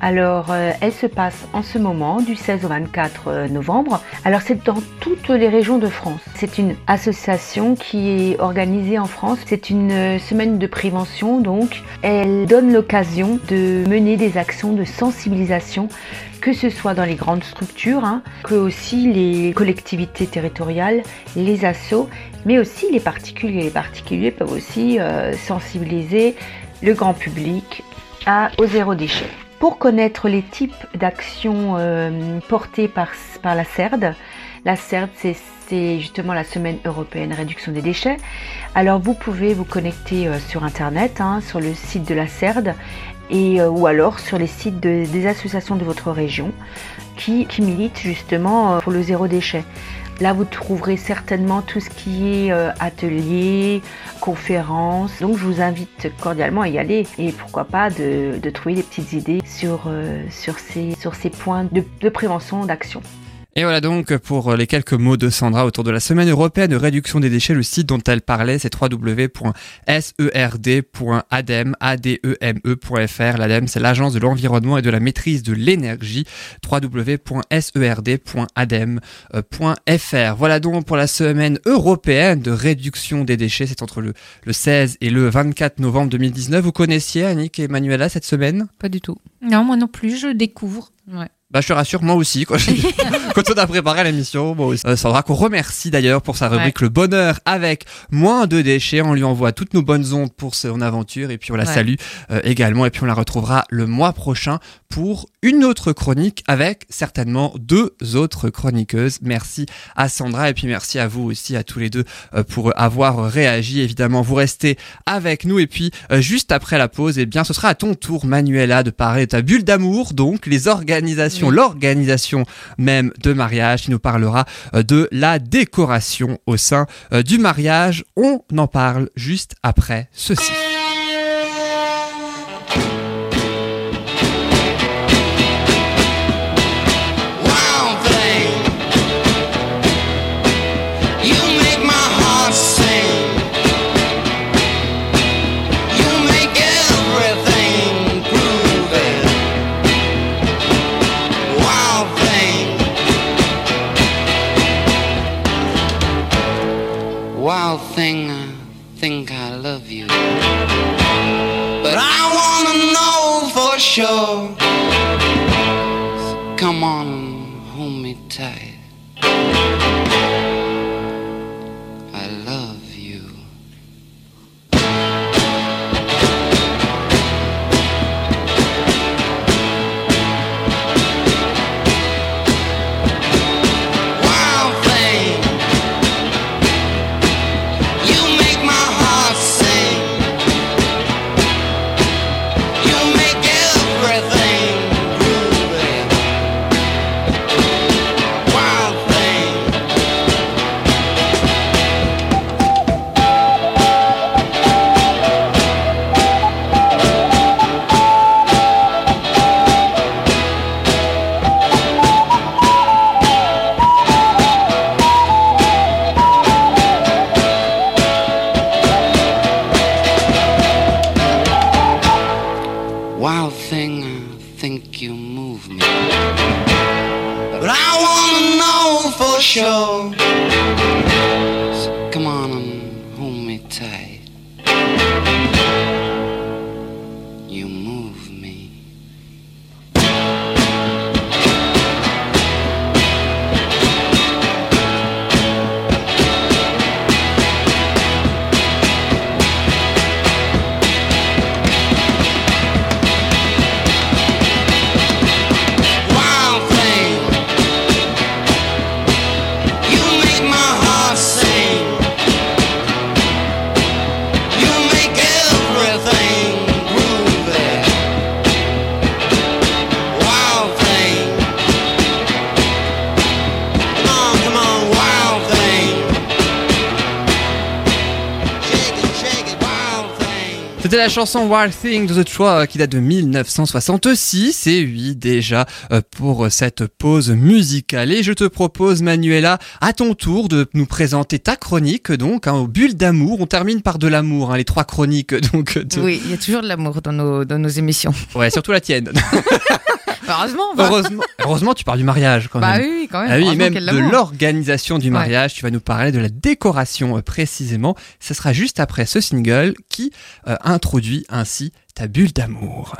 Alors, euh, elle se passe en ce moment du 16 au 24 euh, novembre. Alors, c'est dans toutes les régions de France. C'est une association qui est organisée en France. C'est une euh, semaine de prévention, donc elle donne l'occasion de mener des actions de sensibilisation que ce soit dans les grandes structures, hein, que aussi les collectivités territoriales, les assos, mais aussi les particuliers. Les particuliers peuvent aussi sensibiliser le grand public au zéro déchet. Pour connaître les types d'actions euh, portées par, par la CERD, la CERD c'est justement la semaine européenne réduction des déchets. Alors vous pouvez vous connecter euh, sur internet, hein, sur le site de la CERD et, euh, ou alors sur les sites des associations de votre région qui, qui militent justement pour le zéro déchet. Là, vous trouverez certainement tout ce qui est euh, atelier, conférences. Donc, je vous invite cordialement à y aller et pourquoi pas de, trouver des petites idées sur, euh, ces, points de prévention, d'action. Et voilà donc pour les quelques mots de Sandra autour de la semaine européenne de réduction des déchets. Le site dont elle parlait, c'est www.serd.adem.fr. L'ADEME, c'est l'agence de l'environnement et de la maîtrise de l'énergie. www.serd.adem.fr. Voilà donc pour la semaine européenne de réduction des déchets. C'est entre le, le 16 et le 24 novembre 2019. Vous connaissiez Annick et Manuela cette semaine? Pas du tout. Non, moi non plus, je découvre. Ouais. Bah, je te rassure, moi aussi. Quoi. Quand on a préparé l'émission, aussi. Euh, Sandra, qu'on remercie d'ailleurs pour sa rubrique Le Bonheur avec moins de déchets. On lui envoie toutes nos bonnes ondes pour son aventure et puis on la Ouais. salue euh, également. Et puis on la retrouvera le mois prochain pour une autre chronique avec certainement deux autres chroniqueuses. Merci à Sandra et puis merci à vous aussi, à tous les deux, euh, pour avoir réagi. Évidemment, vous restez avec nous et puis euh, juste après la pause, eh bien, ce sera à ton tour, Manuela, de parler de ta bulle d'amour, donc les organisations, Oui. l'organisation même de mariage. Tu nous parleras euh, de la décoration au sein euh, du mariage. On en parle juste après ceci. C'était la chanson Wild Thing de The Choix euh, qui date de 1966 et oui déjà euh, pour cette pause musicale. Et je te propose Manuela à ton tour de nous présenter ta chronique donc hein, au bulle d'amour. On termine par de l'amour hein, les trois chroniques donc de- Oui, il y a toujours de l'amour dans nos, dans nos émissions. ouais surtout la tienne Heureusement, bah, heureusement heureusement tu parles du mariage quand bah même oui, quand même. Ah oui, et même de l'organisation du mariage, tu vas nous parler de la décoration euh, précisément. Ce sera juste après ce single qui euh, introduit ainsi ta bulle d'amour.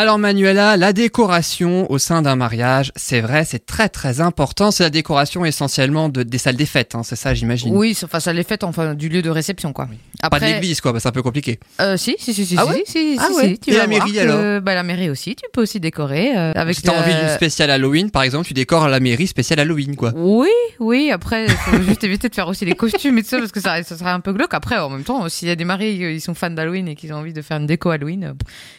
Alors Manuela, la décoration au sein d'un mariage, c'est vrai, c'est très très important. C'est la décoration essentiellement de, des salles des fêtes, hein, c'est ça j'imagine. Oui, enfin, ça les fait enfin du lieu de réception, quoi. Pas de Après, l'église quoi, que c'est un peu compliqué. euh, si, si, si, si, Ah si, ouais si, Ah si, ouais. si, tu Et la mairie, alors bah, la mairie aussi, tu peux aussi décorer euh, avec. si t'as envie euh, d'une spéciale Halloween, par exemple, tu décores la mairie spéciale Halloween, quoi. Oui, oui. Après, il faut juste éviter de faire aussi les costumes et tout ça parce que ça, ça serait un peu glauque. Après, en même temps, s'il y a des maris, euh, ils sont fans d'Halloween et qu'ils ont envie de faire une déco Halloween, euh,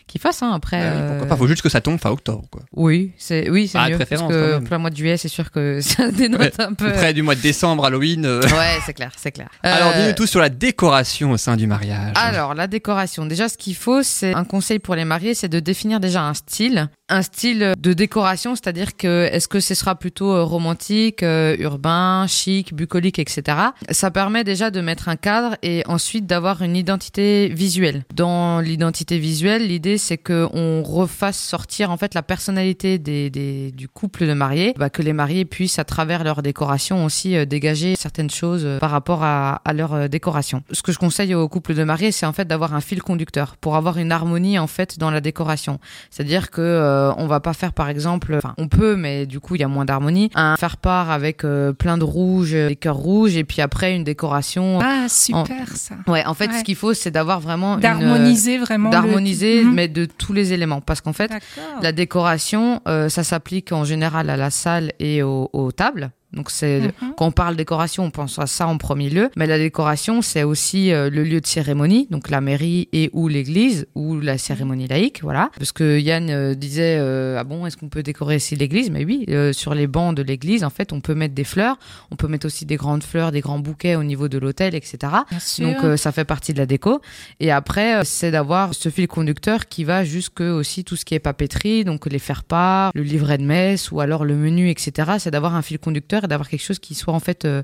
qu'ils fassent. Hein, après. Ah pourquoi euh, pas, faut juste que ça tombe fin octobre, quoi. Oui, c'est oui, c'est Ah, mieux préférence, parce que plein mois de juillet, c'est sûr que ça dénote un peu. Près du mois de décembre, Halloween. euh. Ouais, c'est clair, c'est clair. Alors, Euh, dis-nous tout sur la décoration au sein du mariage. Alors, la décoration. Déjà, ce qu'il faut, c'est un conseil pour les mariés, c'est de définir déjà un style. Un style de décoration, c'est-à-dire que est-ce que ce sera plutôt euh, romantique, euh, urbain, chic, bucolique, etc. Ça permet déjà de mettre un cadre et ensuite d'avoir une identité visuelle. Dans l'identité visuelle, l'idée c'est que on refasse sortir en fait la personnalité des, du couple de mariés, bah, que les mariés puissent à travers leur décoration aussi euh, dégager certaines choses par rapport à, leur décoration. Ce que je conseille aux couples de mariés, c'est en fait d'avoir un fil conducteur pour avoir une harmonie en fait dans la décoration. C'est-à-dire que euh, on va pas faire par exemple, enfin on peut, mais du coup il y a moins d'harmonie, un faire part avec euh, plein de rouge, des cœurs rouges, et puis après une décoration. Ah, super ça. Ouais, en fait, Ouais. ce qu'il faut, c'est d'avoir vraiment une, euh, D'harmoniser vraiment. le- d'harmoniser, Mhm. mais de tous les éléments, parce qu'en fait, la décoration, euh, ça s'applique en général à la salle et aux, aux tables. Donc c'est Mhm. quand on parle décoration, on pense à ça en premier lieu. Mais la décoration, c'est aussi euh, le lieu de cérémonie, donc la mairie et ou l'église ou la cérémonie laïque, voilà. Parce que Yann euh, disait euh, ah bon, est-ce qu'on peut décorer ici l'église? Mais oui, sur les bancs de l'église, en fait, on peut mettre des fleurs, on peut mettre aussi des grandes fleurs, des grands bouquets au niveau de l'hôtel, etc. Donc ça fait partie de la déco. Et après, c'est d'avoir ce fil conducteur qui va jusque aussi tout ce qui est papeterie, donc les faire-part, le livret de messe ou alors le menu, etc. C'est d'avoir un fil conducteur et d'avoir quelque chose qui soit en fait, euh,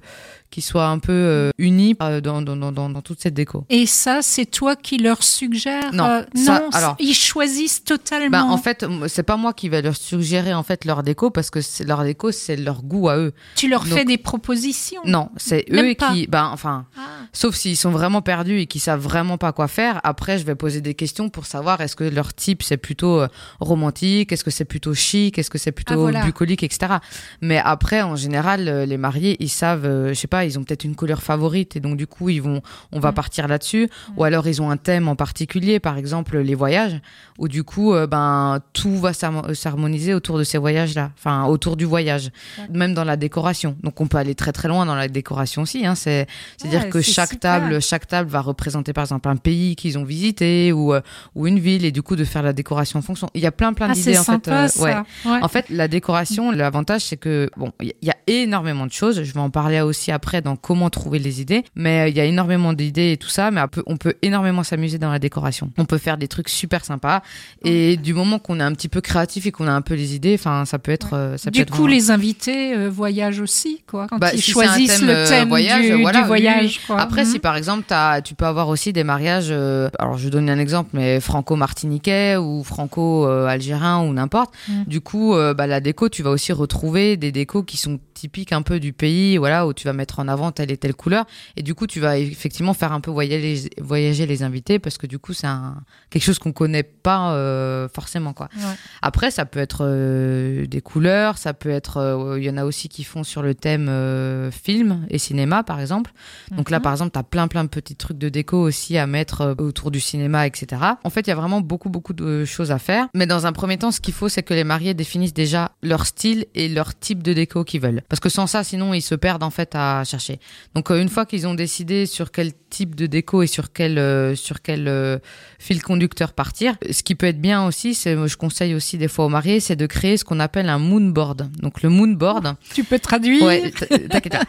qui soit un peu euh, uni euh, dans, dans, dans, toute cette déco. Et ça, c'est toi qui leur suggère Non, euh, ça, non, alors- ils choisissent totalement. Bah, en fait, c'est pas moi qui vais leur suggérer en fait leur déco parce que leur déco c'est leur goût à eux. tu leur donc- fais des propositions. Non, c'est eux pas. qui, bah enfin, Ah, Sauf s'ils sont vraiment perdus et qu'ils savent vraiment pas quoi faire. Après, je vais poser des questions pour savoir est-ce que leur type c'est plutôt romantique, est-ce que c'est plutôt chic, est-ce que c'est plutôt Ah, voilà. bucolique, etc. Mais après, en général, euh, les mariés, ils savent, euh, je sais pas, ils ont peut-être une couleur favorite et donc du coup, ils vont, on va Mm. partir là-dessus. Ou alors ils ont un thème en particulier, par exemple les voyages, où du coup, euh, ben tout va s'harmo- s'harmoniser autour de ces voyages-là, enfin autour du voyage, même dans la décoration. Donc on peut aller très très loin dans la décoration aussi. Hein. C'est c'est-à-dire Ouais, que chaque super. table, chaque table va représenter par exemple un pays qu'ils ont visité ou euh, ou une ville et du coup de faire la décoration en fonction. Il y a plein plein Ah, d'idées en sympa fait. euh, ouais. En fait, la décoration, l'avantage, c'est que bon, il y a énormément de choses. Je vais en parler aussi après dans comment trouver les idées. Mais euh, il y a énormément d'idées et tout ça. Mais on peut, on peut énormément s'amuser dans la décoration. On peut faire des trucs super sympas. Et du moment qu'on est un petit peu créatif et qu'on a un peu les idées, enfin, ça peut être, euh, ça peut Du être coup, vraiment- les invités euh, voyagent aussi, quoi. Quand Bah, ils si choisissent thème, le thème voyage, du, voilà, du voyage, quoi. Après, Mhm. si par exemple, tu peux avoir aussi des mariages, euh, alors je donne un exemple, mais franco-martiniquais ou franco-algérien ou n'importe. Mm. Du coup, bah, la déco, tu vas aussi retrouver des décos qui sont typiques un peu du pays, voilà, où tu vas mettre en avant telle et telle couleur. Et du coup, tu vas effectivement faire un peu voyager, voyager les invités parce que du coup, c'est un, quelque chose qu'on connaît pas euh, forcément, quoi. Ouais. Après, ça peut être euh, des couleurs, ça peut être. euh, Il y en a aussi qui font sur le thème film et cinéma, par exemple. Donc là, par exemple, tu as plein, plein de petits trucs de déco aussi à mettre autour du cinéma, etc. En fait, il y a vraiment beaucoup, beaucoup de choses à faire. Mais dans un premier temps, ce qu'il faut, c'est que les mariés définissent déjà leur style et leur type de déco qu'ils veulent. Parce que sans ça, sinon, ils se perdent en fait à chercher. Donc, euh, une fois qu'ils ont décidé sur quel type de déco et sur quel, euh, sur quel euh, fil conducteur partir, ce qui peut être bien aussi, c'est, je conseille aussi des fois aux mariés, c'est de créer ce qu'on appelle un moonboard. Donc, le moonboard, Tu peux traduire Ouais, t'inquiète.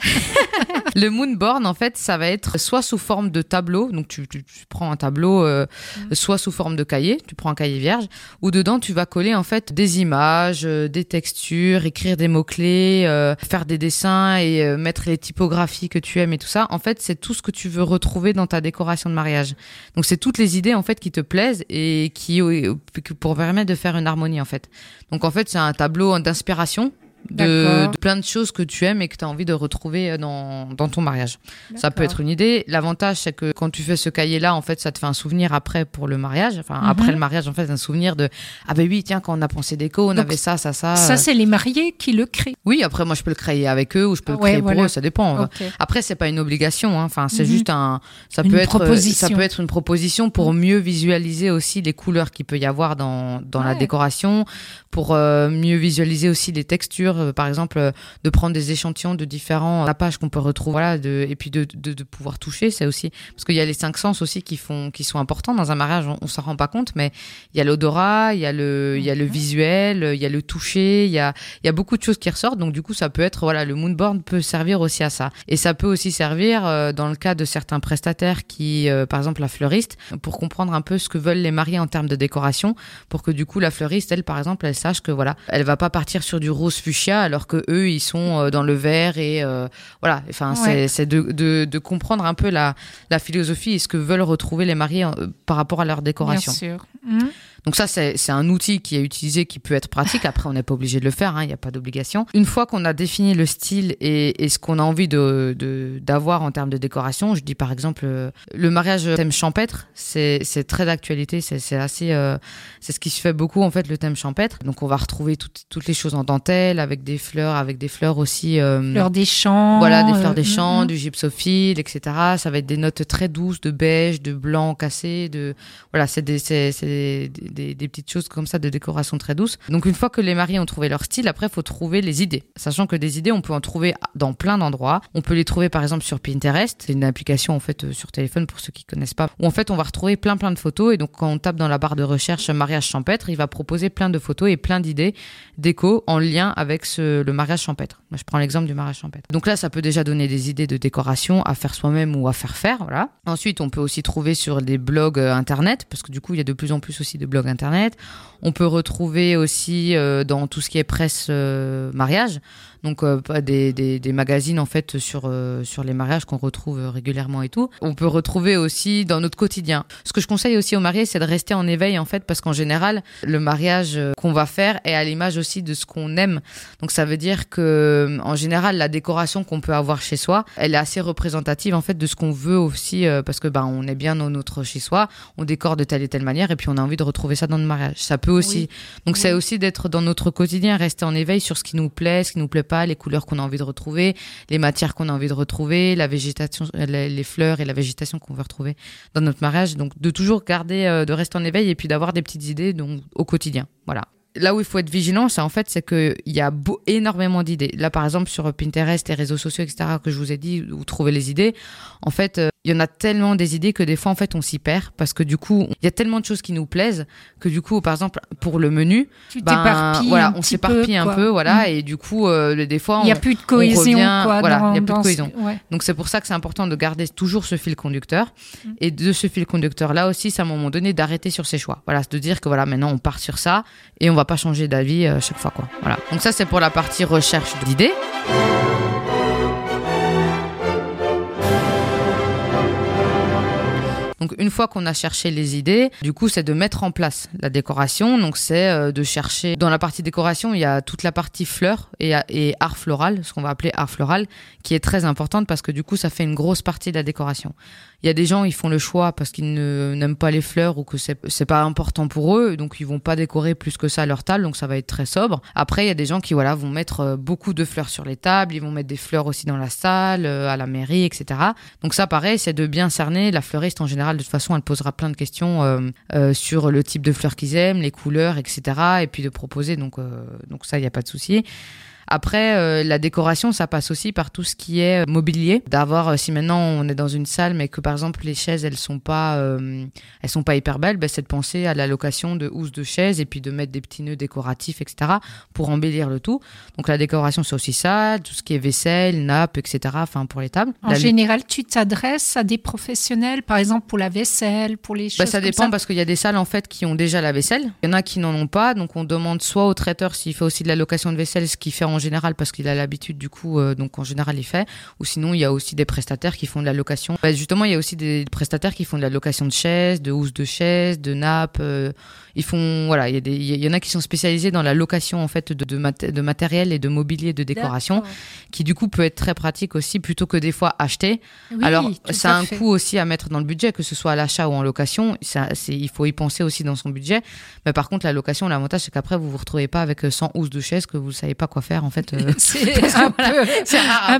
le moonboard, en fait, ça va être soit sous forme de tableau, donc tu, tu- tu prends un tableau, euh, soit sous forme de cahier, tu prends un cahier vierge, où dedans tu vas coller en fait des images, euh, des textures, écrire des mots clés, euh, faire des dessins et euh, mettre les typographies que tu aimes et tout ça. En fait, c'est tout ce que tu veux retrouver dans ta décoration de mariage. Donc c'est toutes les idées en fait qui te plaisent et qui euh, pour permettre de faire une harmonie en fait. Donc en fait, c'est un tableau d'inspiration de, plein de choses que tu aimes et que tu as envie de retrouver euh, dans, dans ton mariage. Ça peut être une idée. L'avantage, c'est que quand tu fais ce cahier-là, en fait, ça te fait un souvenir après pour le mariage. Enfin, Mhm. après le mariage, en fait, un souvenir de Ah ben oui, tiens, quand on a pensé déco, on Donc, avait ça, ça, ça. Ça, Euh, c'est les mariés qui le créent. Oui, après, moi, je peux le créer avec eux ou je peux le ouais, créer pour voilà. eux, ça dépend. Ok. Après, c'est pas une obligation. hein. Enfin, c'est Mhm. juste un. Ça Une peut être. proposition. Ça peut être une proposition pour mieux visualiser aussi les couleurs qu'il peut y avoir dans dans la décoration, pour euh, mieux visualiser aussi les textures. Euh, par exemple, euh, de prendre des échantillons de différents tapages qu'on peut retrouver. Voilà, de, et puis de, de, de pouvoir toucher, c'est aussi parce qu'il y a les cinq sens aussi qui font qui sont importants dans un mariage. On, on s'en rend pas compte, mais il y a l'odorat, il y a le il y a le Mhm. visuel, il y a le toucher, il y a il y a beaucoup de choses qui ressortent. Donc du coup, ça peut être voilà, le moonboard peut servir aussi à ça. Et ça peut aussi servir euh, dans le cas de certains prestataires qui, euh, par exemple la fleuriste, pour comprendre un peu ce que veulent les mariés en termes de décoration, pour que du coup la fleuriste, elle par exemple, elle sache que voilà, elle va pas partir sur du rose fuchsia alors que eux ils sont euh, dans le vert et euh, voilà. Enfin, c'est Ouais. c'est de, de de comprendre un peu la la philosophie et ce que veulent retrouver les mariés euh, par rapport à leur décoration. Bien sûr. Mhm. Donc ça, c'est c'est un outil qui est utilisé, qui peut être pratique. Après, on n'est pas obligé de le faire, hein, il n'y a pas d'obligation. Une fois qu'on a défini le style et, et ce qu'on a envie de de- d'avoir en termes de décoration, je dis par exemple euh, le mariage thème champêtre, c'est c'est très d'actualité, c'est assez, euh, c'est ce qui se fait beaucoup en fait le thème champêtre. Donc on va retrouver toutes toutes les choses en dentelle avec des fleurs, avec des fleurs aussi. euh, Fleurs des champs. voilà, des fleurs euh, des champs, mm, du gypsophile, etc. Ça va être des notes très douces, de beige, de blanc cassé, de voilà, c'est des, c'est, c'est des, des- petites choses comme ça de décoration très douces. Donc une fois que les mariés ont trouvé leur style, après il faut trouver les idées. Sachant que des idées, on peut en trouver dans plein d'endroits. On peut les trouver par exemple sur Pinterest, c'est une application en fait euh, sur téléphone pour ceux qui connaissent pas. Où en fait on va retrouver plein plein de photos et donc quand on tape dans la barre de recherche mariage champêtre, il va proposer plein de photos et plein d'idées déco en lien avec ce, le mariage champêtre. Moi, je prends l'exemple du mariage champêtre. Donc là, ça peut déjà donner des idées de décoration à faire soi-même ou à faire faire, voilà. Ensuite, on peut aussi trouver sur des blogs euh, internet, parce que du coup, il y a de plus en plus aussi de blogs internet. On peut retrouver aussi euh, dans tout ce qui est presse euh, mariage, donc euh, des, des, des magazines en fait sur euh, sur les mariages qu'on retrouve euh, régulièrement et tout. On peut retrouver aussi dans notre quotidien. Ce que je conseille aussi aux mariés, c'est de rester en éveil en fait, parce qu'en général, le mariage euh, qu'on va faire est à l'image aussi de ce qu'on aime. Donc ça veut dire que en général, la décoration qu'on peut avoir chez soi, elle est assez représentative en fait de ce qu'on veut aussi, euh, parce que ben on est bien dans notre chez soi, on décore de telle et telle manière, et puis on a envie de retrouver ça dans le mariage. Ça peut aussi. Donc c'est aussi d'être dans notre quotidien, rester en éveil sur ce qui nous plaît, ce qui nous plaît pas, les couleurs qu'on a envie de retrouver, les matières qu'on a envie de retrouver, la végétation, les, les fleurs et la végétation qu'on veut retrouver dans notre mariage. Donc de toujours garder, euh, de rester en éveil et puis d'avoir des petites idées donc, au quotidien. Voilà. Là où il faut être vigilant, c'est en fait, c'est qu'il y a énormément d'idées. Là, par exemple, sur Pinterest, les réseaux sociaux, etc., que je vous ai dit, où trouver les idées, en fait, euh, il y en a tellement des idées que des fois, en fait, on s'y perd parce que du coup, il y a tellement de choses qui nous plaisent que du coup, par exemple, pour le menu, Tu ben, voilà, on s'éparpille un peu, voilà, Mm. et du coup, euh, des fois, Il n'y a plus de cohésion, revient- quoi. voilà, il y a plus de ce- cohésion. ouais. donc c'est pour ça que c'est important de garder toujours ce fil conducteur. Mm. Et de ce fil conducteur là aussi, c'est à un moment donné d'arrêter sur ses choix. Voilà, de dire que voilà, maintenant on part sur ça et on va pas changer d'avis euh, chaque fois quoi. Voilà. Donc ça c'est pour la partie recherche d'idées. Donc une fois qu'on a cherché les idées, du coup c'est de mettre en place la décoration. Donc c'est euh, de chercher dans la partie décoration, il y a toute la partie fleurs et, et art floral, ce qu'on va appeler art floral, qui est très importante parce que du coup ça fait une grosse partie de la décoration. Il y a des gens ils font le choix parce qu'ils n'aiment pas les fleurs ou que c'est pas important pour eux, donc ils vont pas décorer plus que ça leur table, donc ça va être très sobre. Après il y a des gens qui voilà vont mettre euh, beaucoup de fleurs sur les tables, ils vont mettre des fleurs aussi dans la salle, euh, à la mairie, etc. Donc ça pareil c'est de bien cerner. La fleuriste en général de toute façon elle posera plein de questions euh, euh, sur le type de fleurs qu'ils aiment, les couleurs, etc. Et puis de proposer donc euh, donc ça il y a pas de souci. Après, euh, la décoration, ça passe aussi par tout ce qui est euh, mobilier. D'avoir, euh, si maintenant on est dans une salle, mais que par exemple les chaises, elles sont pas, euh, elles sont pas hyper belles, ben, c'est de penser à la location de housses de chaises et puis de mettre des petits nœuds décoratifs, etc. pour embellir le tout. Donc la décoration, c'est aussi ça, tout ce qui est vaisselle, nappe, etc. Enfin pour les tables. En La- général, tu t'adresses à des professionnels, par exemple pour la vaisselle, pour les choses Bah, ça comme dépend parce qu'il y a des salles en fait qui ont déjà la vaisselle. Il y en a qui n'en ont pas, donc on demande soit au traiteur s'il fait aussi de la location de vaisselle, ce qu'il fait en général parce qu'il a l'habitude du coup, euh, donc en général il fait. Ou sinon il y a aussi des prestataires qui font de la location. Bah, justement il y a aussi des prestataires qui font de la location de chaises, de housses de chaises, de nappes. euh, ils font voilà, il y, y en a qui sont spécialisés dans la location en fait de, de, mat- de matériel et de mobilier de décoration, qui du coup peut être très pratique aussi plutôt que des fois acheter. Oui, Alors, ça a un fait. coût aussi à mettre dans le budget, que ce soit à l'achat ou en location. Ça, il faut y penser aussi dans son budget. Mais par contre, la location, l'avantage, c'est qu'après, vous vous retrouvez pas avec euh, 100 housses de chaises que vous savez pas quoi faire, en fait. euh. C'est un peu,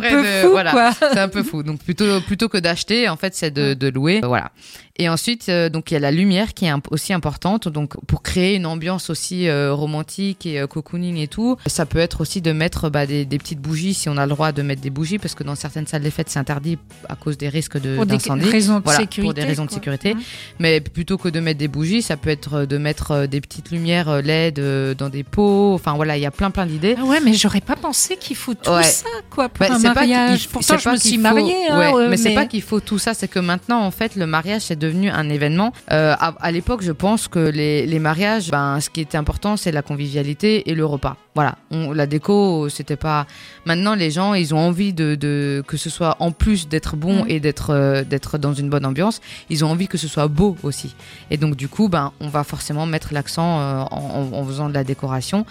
un de- fou, voilà. c'est un peu fou. Donc, plutôt, plutôt que d'acheter, en fait, c'est de, de louer. Euh, Voilà. Et ensuite, euh, donc, il y a la lumière qui est imp- aussi importante. Donc, pour créer une ambiance aussi euh, romantique et euh, cocooning et tout, ça peut être aussi de mettre bah, des, des petites bougies si on a le droit de mettre des bougies, parce que dans certaines salles des fêtes, c'est interdit à cause des risques de, Pour d'incendie. raisons de Voilà, sécurité. pour des raisons de sécurité. Mmh. Mais plutôt que de mettre des bougies, ça peut être de mettre euh, des petites lumières euh, LED euh, dans des pots. Enfin voilà, il y a plein plein d'idées. Ah ouais, mais j'aurais pas pensé qu'il faut tout Ouais. ça, quoi, pour Bah, un c'est pas mariage. il- Pourtant, je me suis faut- mariée. hein, ouais, euh, mais, c'est pas qu'il faut tout ça, c'est que maintenant, en fait, le mariage, c'est devenu un événement. Euh, à à l'époque, je pense que les, les mariages, ben, ce qui était important, c'est la convivialité et le repas. Voilà, On- la déco, c'était pas. Maintenant, les gens, ils ont envie de, de que ce soit en plus d'être bon Mm. et d'être euh, d'être dans une bonne ambiance, ils ont envie que ce soit beau aussi. Et donc, du coup, ben, on va forcément mettre l'accent euh, en faisant de la décoration.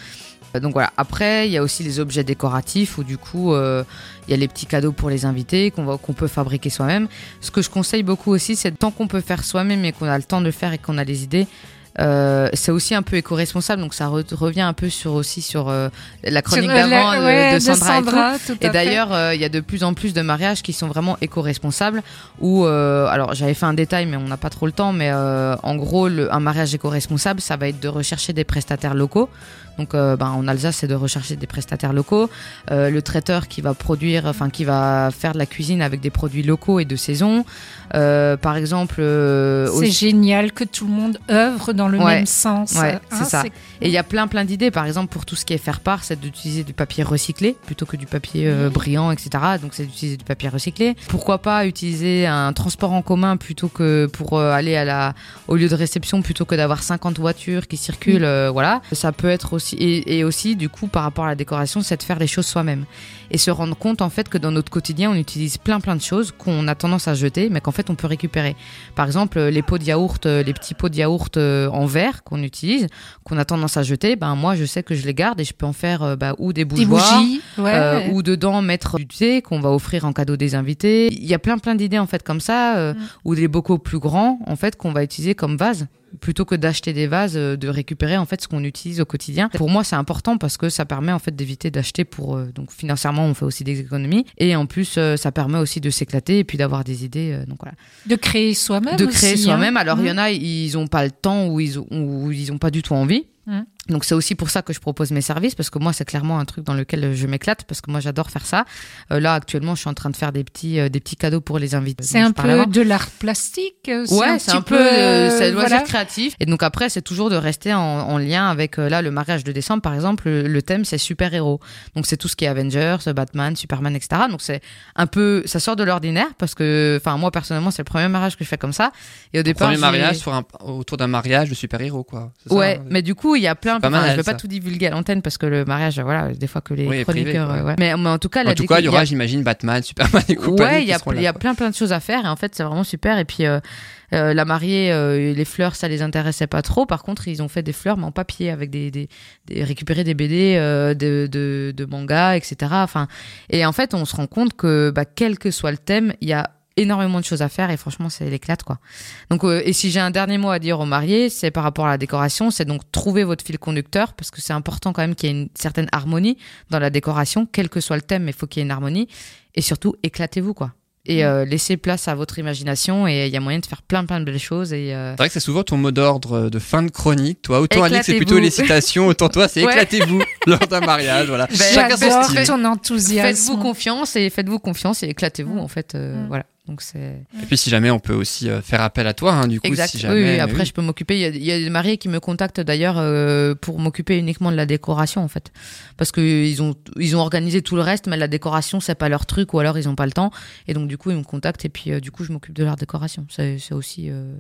Donc voilà. Après, il y a aussi les objets décoratifs où du coup, euh, il y a les petits cadeaux pour les invités qu'on qu'on peut fabriquer soi-même. Ce que je conseille beaucoup aussi, c'est tant qu'on peut faire soi-même et qu'on a le temps de le faire et qu'on a des idées. euh, c'est aussi un peu éco-responsable, donc ça re- revient un peu sur aussi sur euh, la chronique euh, d'avant de, ouais, de Sandra, et tout. Et d'ailleurs, il y a de plus en plus de mariages qui sont vraiment éco-responsables. Euh, alors, j'avais fait un détail, mais on n'a pas trop le temps. Mais en gros, le- un mariage éco-responsable, ça va être de rechercher des prestataires locaux. Donc, euh, ben, en Alsace, c'est de rechercher des prestataires locaux. Euh, le traiteur qui va produire, enfin, qui va faire de la cuisine avec des produits locaux et de saison. Euh, par exemple, euh, C'est génial que tout le monde œuvre dans le Ouais. même sens. Ouais, Hein, c'est ça. Et il y a plein plein d'idées. Par exemple, pour tout ce qui est faire part, c'est d'utiliser du papier recyclé plutôt que du papier brillant, etc. Donc c'est d'utiliser du papier recyclé. Pourquoi pas utiliser un transport en commun plutôt que pour aller à la au lieu de réception plutôt que d'avoir 50 voitures qui circulent. euh, voilà. Ça peut être aussi et, et aussi du coup par rapport à la décoration, c'est de faire les choses soi-même et se rendre compte en fait que dans notre quotidien, on utilise plein plein de choses qu'on a tendance à jeter, mais qu'en fait on peut récupérer. Par exemple, les pots de yaourt, euh, les petits pots de yaourt euh, en verre qu'on utilise, qu'on a tendance à jeter, ben moi je sais que je les garde et je peux en faire euh, bah, ou des bougies, ouais. euh, ou dedans mettre du thé qu'on va offrir en cadeau des invités. Il y a plein plein d'idées en fait comme ça, euh, Mm. ou des bocaux plus grands en fait qu'on va utiliser comme vase plutôt que d'acheter des vases, euh, de récupérer en fait ce qu'on utilise au quotidien. Pour moi, c'est important parce que ça permet en fait d'éviter d'acheter pour euh, donc financièrement on fait aussi des économies et en plus euh, ça permet aussi de s'éclater et puis d'avoir des idées. donc voilà de créer soi-même. de créer aussi, soi-même. hein. Alors, il y Mm. en a, ils ont pas le temps ou ils ont, ou ils ont pas du tout envie. Mm. Donc, c'est aussi pour ça que je propose mes services parce que moi, c'est clairement un truc dans lequel je m'éclate parce que moi, j'adore faire ça. Euh, là, actuellement, je suis en train de faire des petits, euh, des petits cadeaux pour les invités. C'est un peu avant. de l'art plastique. euh, Ouais, c'est un peu, euh, c'est loisir voilà. créatif. Et donc après, c'est toujours de rester en, en lien avec euh, là le mariage de décembre, par exemple. Le, le thème c'est super héros. Donc c'est tout ce qui est Avengers, Batman, Superman, etc. Donc c'est un peu, ça sort de l'ordinaire parce que, enfin moi personnellement, c'est le premier mariage que je fais comme ça. Et au départ, Premier j'ai- mariage sur un- autour d'un mariage de super-héros, quoi. C'est ça, Ouais, hein? mais du coup, il y a plein. pas enfin, mal, je vais pas tout divulguer à l'antenne parce que le mariage, voilà, des fois que les Oui, privé, chroniqueurs, quoi. euh, ouais. Mais, mais en tout cas, En tout cas, il y aura, j'imagine, Batman, Superman et compagnie. Ouais, il y a, il y a plein plein de choses à faire et en fait c'est vraiment super. Et puis euh, euh, la mariée, euh, les fleurs, ça les intéressait pas trop. Par contre, ils ont fait des fleurs mais en papier avec des, des, des récupérer des BD euh, de, de de manga, etc. Enfin, et en fait on se rend compte que bah, quel que soit le thème, il y a énormément de choses à faire et franchement c'est l'éclate quoi. Donc euh, et si j'ai un dernier mot à dire aux mariés, c'est par rapport à la décoration, c'est donc trouver votre fil conducteur parce que c'est important quand même qu'il y ait une certaine harmonie dans la décoration, quel que soit le thème, mais il faut qu'il y ait une harmonie et surtout éclatez-vous quoi. Et euh, laissez place à votre imagination et il y a moyen de faire plein plein de belles choses et euh, C'est vrai que c'est souvent ton mot d'ordre de fin de chronique. Toi, autant Annick, c'est plutôt les citations, autant toi, c'est Ouais. éclatez-vous lors d'un mariage. Voilà. Ben, Chacun son style. ton enthousiasme. faites-vous confiance et faites-vous confiance et éclatez-vous Mm. en fait euh, Mm. voilà. Donc Et puis, si jamais, on peut aussi euh, faire appel à toi, hein, du coup, Exact. si jamais. oui, après, oui. je peux m'occuper. Il y a, il y a des mariés qui me contactent d'ailleurs euh, pour m'occuper uniquement de la décoration, en fait, parce que ils ont ils ont organisé tout le reste, mais la décoration c'est pas leur truc, ou alors ils ont pas le temps, et donc du coup ils me contactent et puis euh, du coup je m'occupe de leur décoration. C'est aussi euh,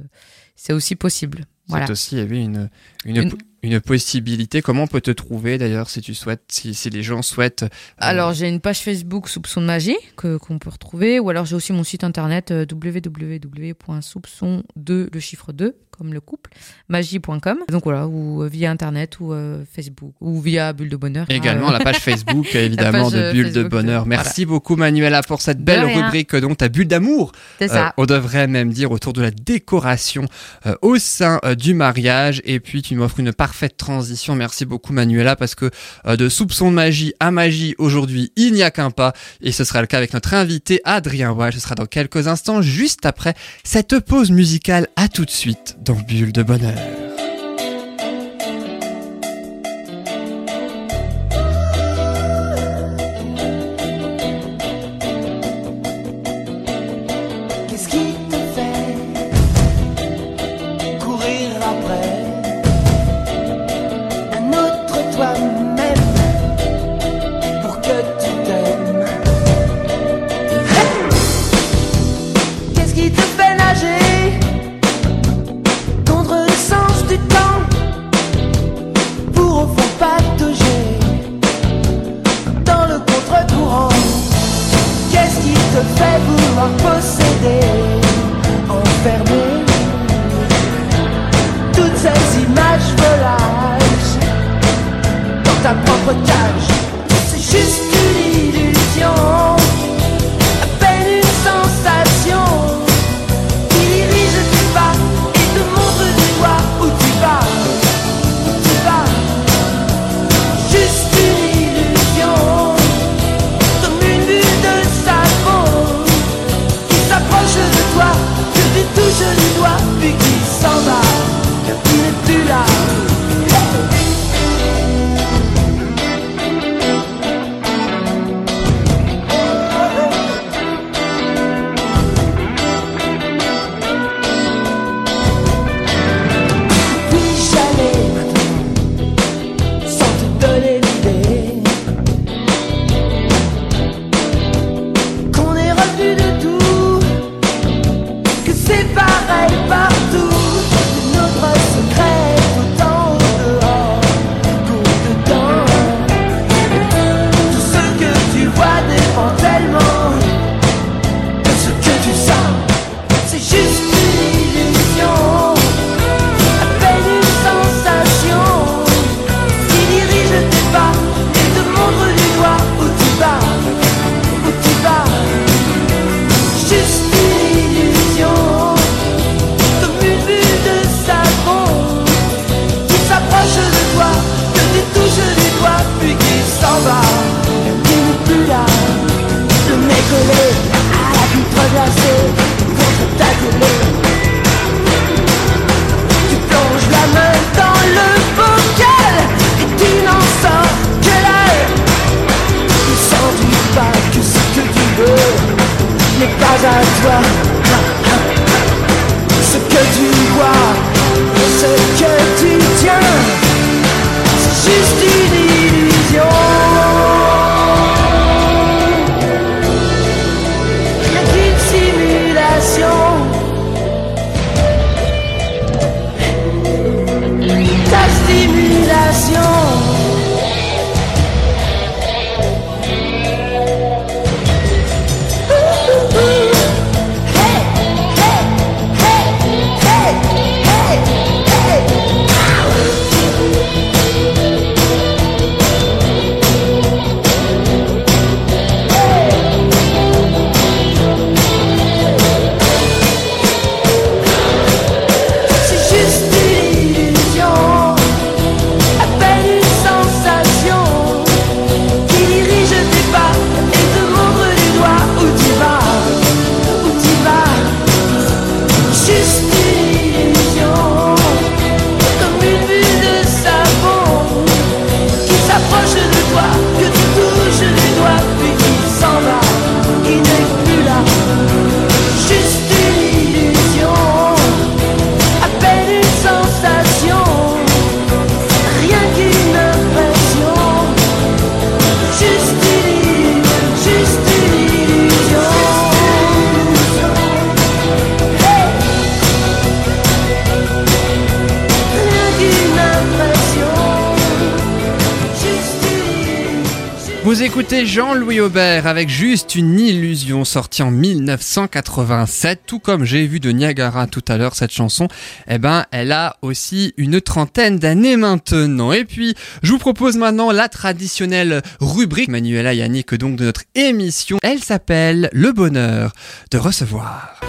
c'est aussi possible. Voilà. C'est aussi eh oui, une, une, Une- une possibilité. Comment on peut te trouver d'ailleurs si tu souhaites, si, si les gens souhaitent. euh, Alors j'ai une page Facebook Soupçon de magie que qu'on peut retrouver, ou alors j'ai aussi mon site internet euh, www.soupçon2 le chiffre 2 comme le couple magie.com. Donc voilà, ou euh, via internet ou Facebook ou via Bulle de Bonheur. hein, Également la page Facebook, évidemment, page, de Bulle de Bonheur. Merci beaucoup, Manuela, pour cette belle rubrique, donc ta bulle d'amour. C'est ça. on devrait même dire autour de la décoration au sein du mariage. Et puis, tu m'offres une parfaite transition. Merci beaucoup, Manuela, parce que euh, de soupçon de magie à magie, aujourd'hui, il n'y a qu'un pas. Et ce sera le cas avec notre invité, Adrien Wall. Ce sera dans quelques instants, juste après cette pause musicale. À tout de suite dans Bulle de Bonheur. Vouloir posséder, enfermer toutes ces images volages dans ta propre cage. C'est juste à toi. Ce que tu vois, ce que tu tiens, Jean-Louis Aubert avec juste une illusion sortie en 1987. Tout comme j'ai vu de Niagara tout à l'heure, cette chanson, eh ben, elle a aussi une trentaine d'années maintenant. Et puis, je vous propose maintenant la traditionnelle rubrique Manuela Yannick donc de notre émission. Elle s'appelle Le bonheur de recevoir.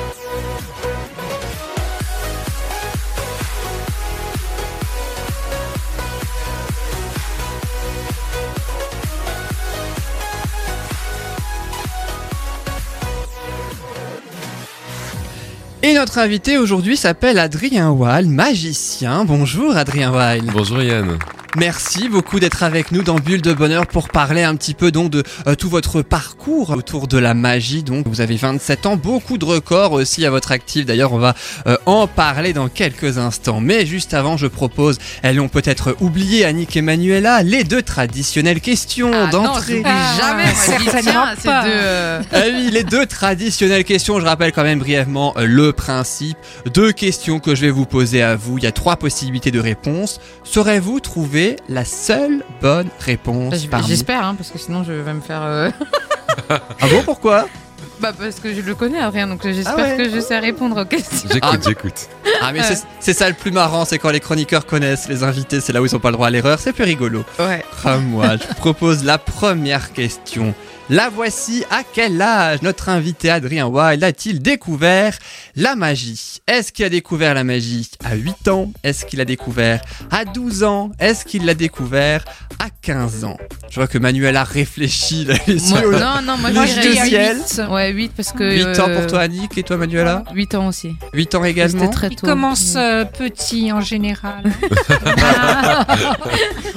Et notre invité aujourd'hui s'appelle Adrien Weil, magicien. Bonjour Adrien Weil. Bonjour Yann. Merci beaucoup d'être avec nous dans Bulle de Bonheur pour parler un petit peu donc de euh, tout votre parcours autour de la magie. Donc vous avez 27 ans, beaucoup de records aussi à votre actif. D'ailleurs, on va euh, en parler dans quelques instants. Mais juste avant, je propose, elles ont peut-être oublié Annick et Manuela, les deux traditionnelles questions Ah d'entrée. jamais. Ah, certainement pas. de, euh, Ah oui, les deux traditionnelles questions. Je rappelle quand même brièvement euh, le principe. Deux questions que je vais vous poser à vous. Il y a trois possibilités de réponse. Saurez-vous trouver la seule bonne réponse J'espère, hein, parce que sinon je vais me faire. euh, Ah bon, pourquoi Bah parce que je le connais Adrien, donc j'espère Ah ouais. que je sais répondre aux questions. J'écoute, Ah. j'écoute. Ah mais c'est- c'est ça le plus marrant, c'est quand les chroniqueurs connaissent les invités, c'est là où ils ont pas le droit à l'erreur, c'est plus rigolo. Ouais. Ah, moi, je vous propose la première question. La voici, à quel âge notre invité Adrien Wild a-t-il découvert la magie Est-ce qu'il a découvert la magie à 8 ans? Est-ce qu'il a découvert à 12 ans? Est-ce qu'il l'a découvert à 15 ans? Je vois que Manuel a réfléchi, là, Moi- non, non, moi, je dirais dis ciel. huit. Ouais, 8 parce que. 8 ans pour euh, toi Annick et toi Manuela? 8 ans aussi. 8 ans également? très Il tôt. commence euh, petit en général.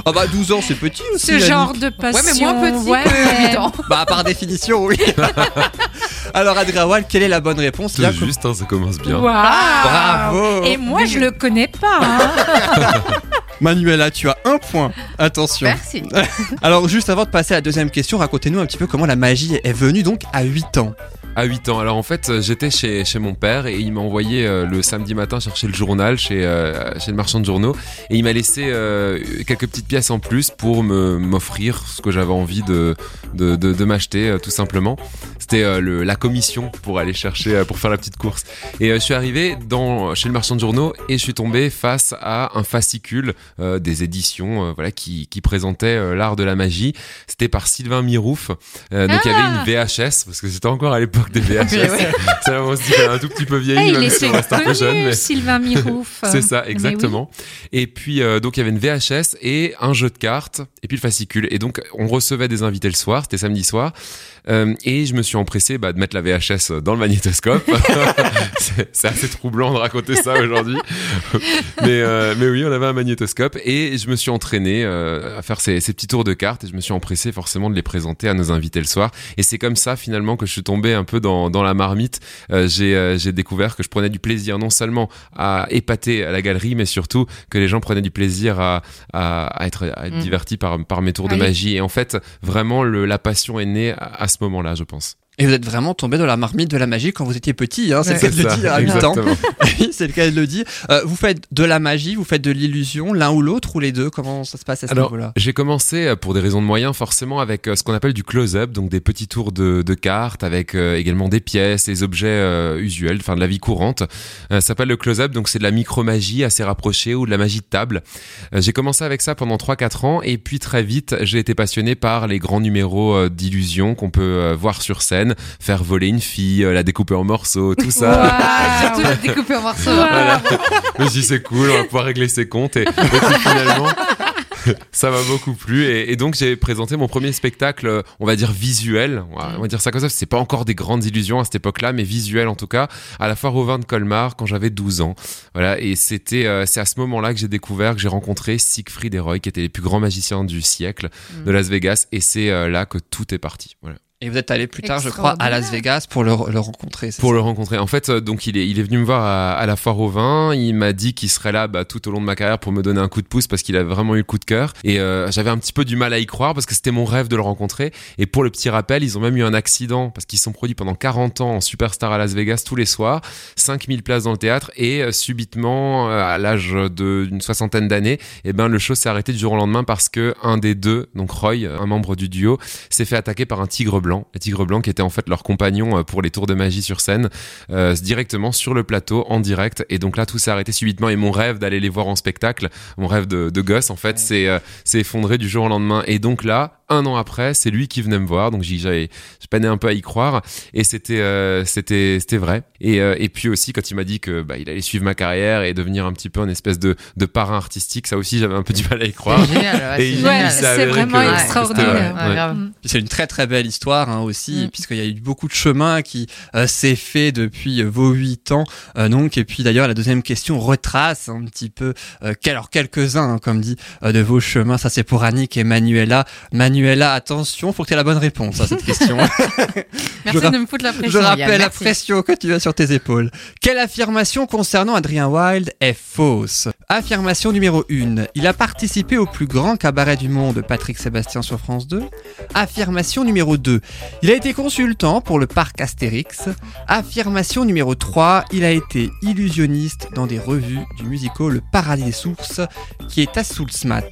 Ah bah 12 ans c'est petit aussi Ce Annick. genre de passion. Ouais, mais moins petit ouais. que 8 ans. Bah par définition oui Alors Adrien Wild, quelle est la bonne réponse Tout Là, juste, hein, ça commence bien. Waouh. Bravo Et moi, je le connais pas. hein. Manuela, tu as un point. Attention. Merci. Alors, juste avant de passer à la deuxième question, racontez-nous un petit peu comment la magie est venue donc à 8 ans. À 8 ans. Alors en fait, euh, j'étais chez, chez mon père et il m'a envoyé euh, le samedi matin chercher le journal chez, euh, chez le marchand de journaux et il m'a laissé euh, quelques petites pièces en plus pour me m'offrir ce que j'avais envie de, de, de, de m'acheter euh, tout simplement. C'était euh, le- la commission pour aller chercher, euh, pour faire la petite course. Et euh, je suis arrivé dans, chez le marchand de journaux et je suis tombé face à un fascicule euh, des éditions euh, voilà, qui, qui présentait euh, l'art de la magie. C'était par Sylvain Mirouf. Donc il y avait une VHS parce que c'était encore à l'époque des VHS. Ouais, ouais. C'est est un tout petit peu vieilli, il on reste un peu jeune. connu, Mais... Sylvain Mirouf. C'est ça, exactement. Et puis donc il y avait une VHS et un jeu de cartes et puis le fascicule. Et donc on recevait des invités le soir, c'était samedi soir. Euh, et je me suis empressé bah, de mettre la VHS dans le magnétoscope. c'est c'est assez troublant de raconter ça aujourd'hui. mais, euh, mais oui, on avait un magnétoscope et je me suis entraîné euh, à faire ces, ces petits tours de cartes et je me suis empressé forcément de les présenter à nos invités le soir. Et c'est comme ça finalement que je suis tombé un peu dans, dans la marmite. Euh, j'ai euh, j'ai découvert que je prenais du plaisir non seulement à épater à la galerie, mais surtout que les gens prenaient du plaisir à, à, à être, à être Mm. divertis par, par mes tours de Allez. magie. Et en fait, vraiment, le, la passion est née à, à ce moment-là, je pense. Et vous êtes vraiment tombé dans la marmite de la magie quand vous étiez petit, hein, c'est Ouais. le cas de le dire à 8 ans. c'est le cas de le dire. Euh, vous faites de la magie, vous faites de l'illusion, l'un ou l'autre, ou les deux Comment ça se passe à ce niveau-là? J'ai commencé euh, pour des raisons de moyens forcément avec euh, ce qu'on appelle du close-up, donc des petits tours de, de cartes avec euh, également des pièces, des objets euh, usuels, enfin de la vie courante. Euh, ça s'appelle le close-up, donc c'est de la micro-magie assez rapprochée ou de la magie de table. J'ai commencé avec ça pendant 3-4 ans et puis très vite j'ai été passionné par les grands numéros d'illusion qu'on peut voir sur scène, faire voler une fille, euh, la découper en morceaux, tout ça. Waouh. Surtout la découper en morceaux. Voilà. Je me suis dit, c'est cool, on va pouvoir régler ses comptes. Et, et puis finalement, ça m'a beaucoup plu. Et, et donc, j'ai présenté mon premier spectacle, euh, on va dire visuel. On va, on va dire ça comme ça. C'est pas encore des grandes illusions à cette époque-là, mais visuel en tout cas, à la foire au vin de Colmar quand j'avais 12 ans. Voilà. Et c'était, euh, c'est à ce moment-là que j'ai découvert, que j'ai rencontré Siegfried et Roy, qui étaient les plus grands magiciens du siècle de Las Vegas. Et c'est euh, là que tout est parti. Voilà. Et vous êtes allé plus tard, je crois, à Las Vegas pour le, le rencontrer. Pour ça le rencontrer. En fait, euh, donc il est, il est venu me voir à, à la foire au vin. Il m'a dit qu'il serait là bah, tout au long de ma carrière pour me donner un coup de pouce parce qu'il a vraiment eu le coup de cœur. Et euh, j'avais un petit peu du mal à y croire parce que c'était mon rêve de le rencontrer. Et pour le petit rappel, ils ont même eu un accident parce qu'ils se sont produits pendant 40 ans en superstar à Las Vegas tous les soirs, 5000 places dans le théâtre et euh, subitement, euh, à l'âge d'une soixantaine d'années, eh ben le show s'est arrêté du jour au lendemain parce que un des deux, donc Roy, un membre du duo, s'est fait attaquer par un tigre blanc. Le tigre blanc qui était en fait leur compagnon euh, pour les tours de magie sur scène, euh, directement sur le plateau, en direct. Et donc là, tout s'est arrêté subitement. Et mon rêve d'aller les voir en spectacle, mon rêve de, de gosse, en fait, c'est euh, s'est effondré du jour au lendemain. Et donc là, un an après, c'est lui qui venait me voir. Donc j'avais, je peinais un peu à y croire. Et c'était, euh, c'était, c'était vrai. Et, euh, et puis aussi, quand il m'a dit que bah, il allait suivre ma carrière et devenir un petit peu une espèce de, de parrain artistique, ça aussi, j'avais un peu du mal à y croire. C'est génial. ouais, c'est avéré vraiment que- extraordinaire. ouais. C'est une très très belle histoire hein, aussi, Mm. puisqu'il y a eu beaucoup de chemin qui euh, s'est fait depuis vos huit ans. euh, donc, et puis d'ailleurs, la deuxième question retrace un petit peu, euh, quel- alors quelques-uns, hein, comme dit, euh, de vos chemins. Ça, c'est pour Annick et Manuela. Manuela, attention, faut que tu aies la bonne réponse à cette question. Merci de me foutre la pression. Je rappelle Yann, la pression que tu as sur tes épaules. Quelle affirmation concernant Adrien Wilde est fausse? Affirmation numéro 1. Il a participé au plus grand cabaret du monde, Patrick Sébastien sur France 2. Affirmation numéro 2. Il a été consultant pour le parc Astérix. Affirmation numéro 3. Il a été illusionniste dans des revues du musical Le Paradis des Sources, qui est à Soulsmat.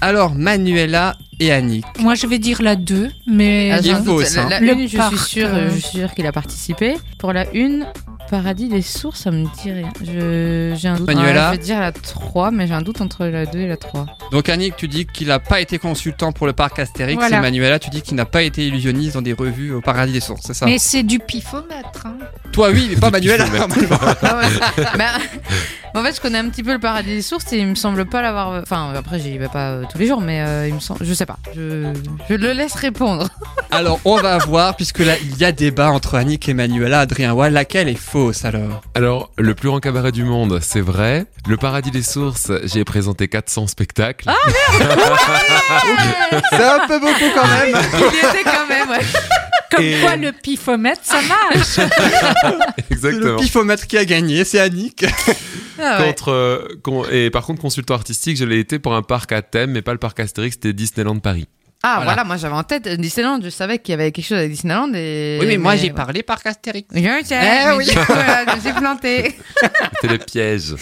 Alors Manuela, et Annick. Moi, je vais dire la 2, mais Ah, Il est fausse, hein. La, la Le une, je parc, suis sûr, euh. je suis sûr qu'il a participé. Pour la une, Paradis des sources, ça me dit rien. Je- J'ai un doute. Manuela Ouais, je vais dire la 3, mais j'ai un doute entre la 2 et la 3. Donc Annick, tu dis qu'il n'a pas été consultant pour le parc Astérix. Voilà. Et Manuela, tu dis qu'il n'a pas été illusionniste dans des revues au Paradis des Sources, c'est ça? Mais c'est du pifomètre. hein. Toi, oui, mais pas Manuela. Ah ouais. Bah, en fait, je connais un petit peu le paradis des sources et il me semble pas l'avoir. Enfin, après, j'y vais pas euh, tous les jours, mais euh, il me semble. Je sais pas. Je, je le laisse répondre. Alors, on va voir, puisque là, il y a débat entre Annick et Manuela. Adrien Wall, laquelle est fausse? Alors Alors, le plus grand cabaret du monde, c'est vrai. Le paradis des sources, j'ai présenté 400 spectacles. C'est un peu beaucoup quand même. il y était quand même, ouais. Comme Et- quoi, le pifomètre, ça marche. C'est le Exactement. pifomètre qui a gagné, c'est Annick. Ah ouais. Contre, euh, con- et par contre, consultant artistique, je l'ai été pour un parc à thème, mais pas le parc Astérix, c'était Disneyland Paris. Ah, Voilà. voilà. moi j'avais en tête Disneyland. Je savais qu'il y avait quelque chose avec Disneyland. Et... Oui, mais moi, j'ai ouais. parlé parc Astérix. Je sais, Eh oui. me suis planté. C'était le piège.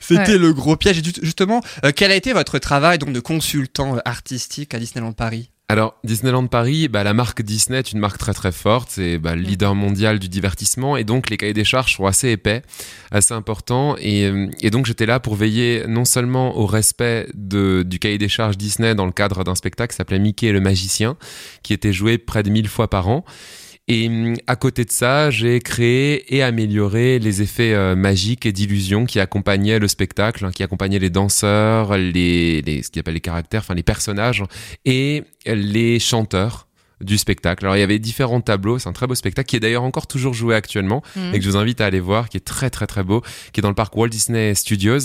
C'était Ouais. le gros piège. Et justement, euh, quel a été votre travail donc, de consultant euh, artistique à Disneyland Paris? Alors, Disneyland Paris, bah, la marque Disney est une marque très très forte, c'est bah, le leader mondial du divertissement, et donc les cahiers des charges sont assez épais, assez importants, et, euh, et donc j'étais là pour veiller non seulement au respect de, du cahier des charges Disney dans le cadre d'un spectacle qui s'appelait Mickey et le magicien, qui était joué près de 1000 fois par an, et à côté de ça, j'ai créé et amélioré les effets euh, magiques et d'illusion qui accompagnaient le spectacle, hein, qui accompagnaient les danseurs, les, les ce qu'ils appellent les caractères, enfin les personnages et les chanteurs du spectacle. Alors il y avait différents tableaux, c'est un très beau spectacle qui est d'ailleurs encore toujours joué actuellement Mhm. et que je vous invite à aller voir, qui est très très très beau, qui est dans le parc Walt Disney Studios.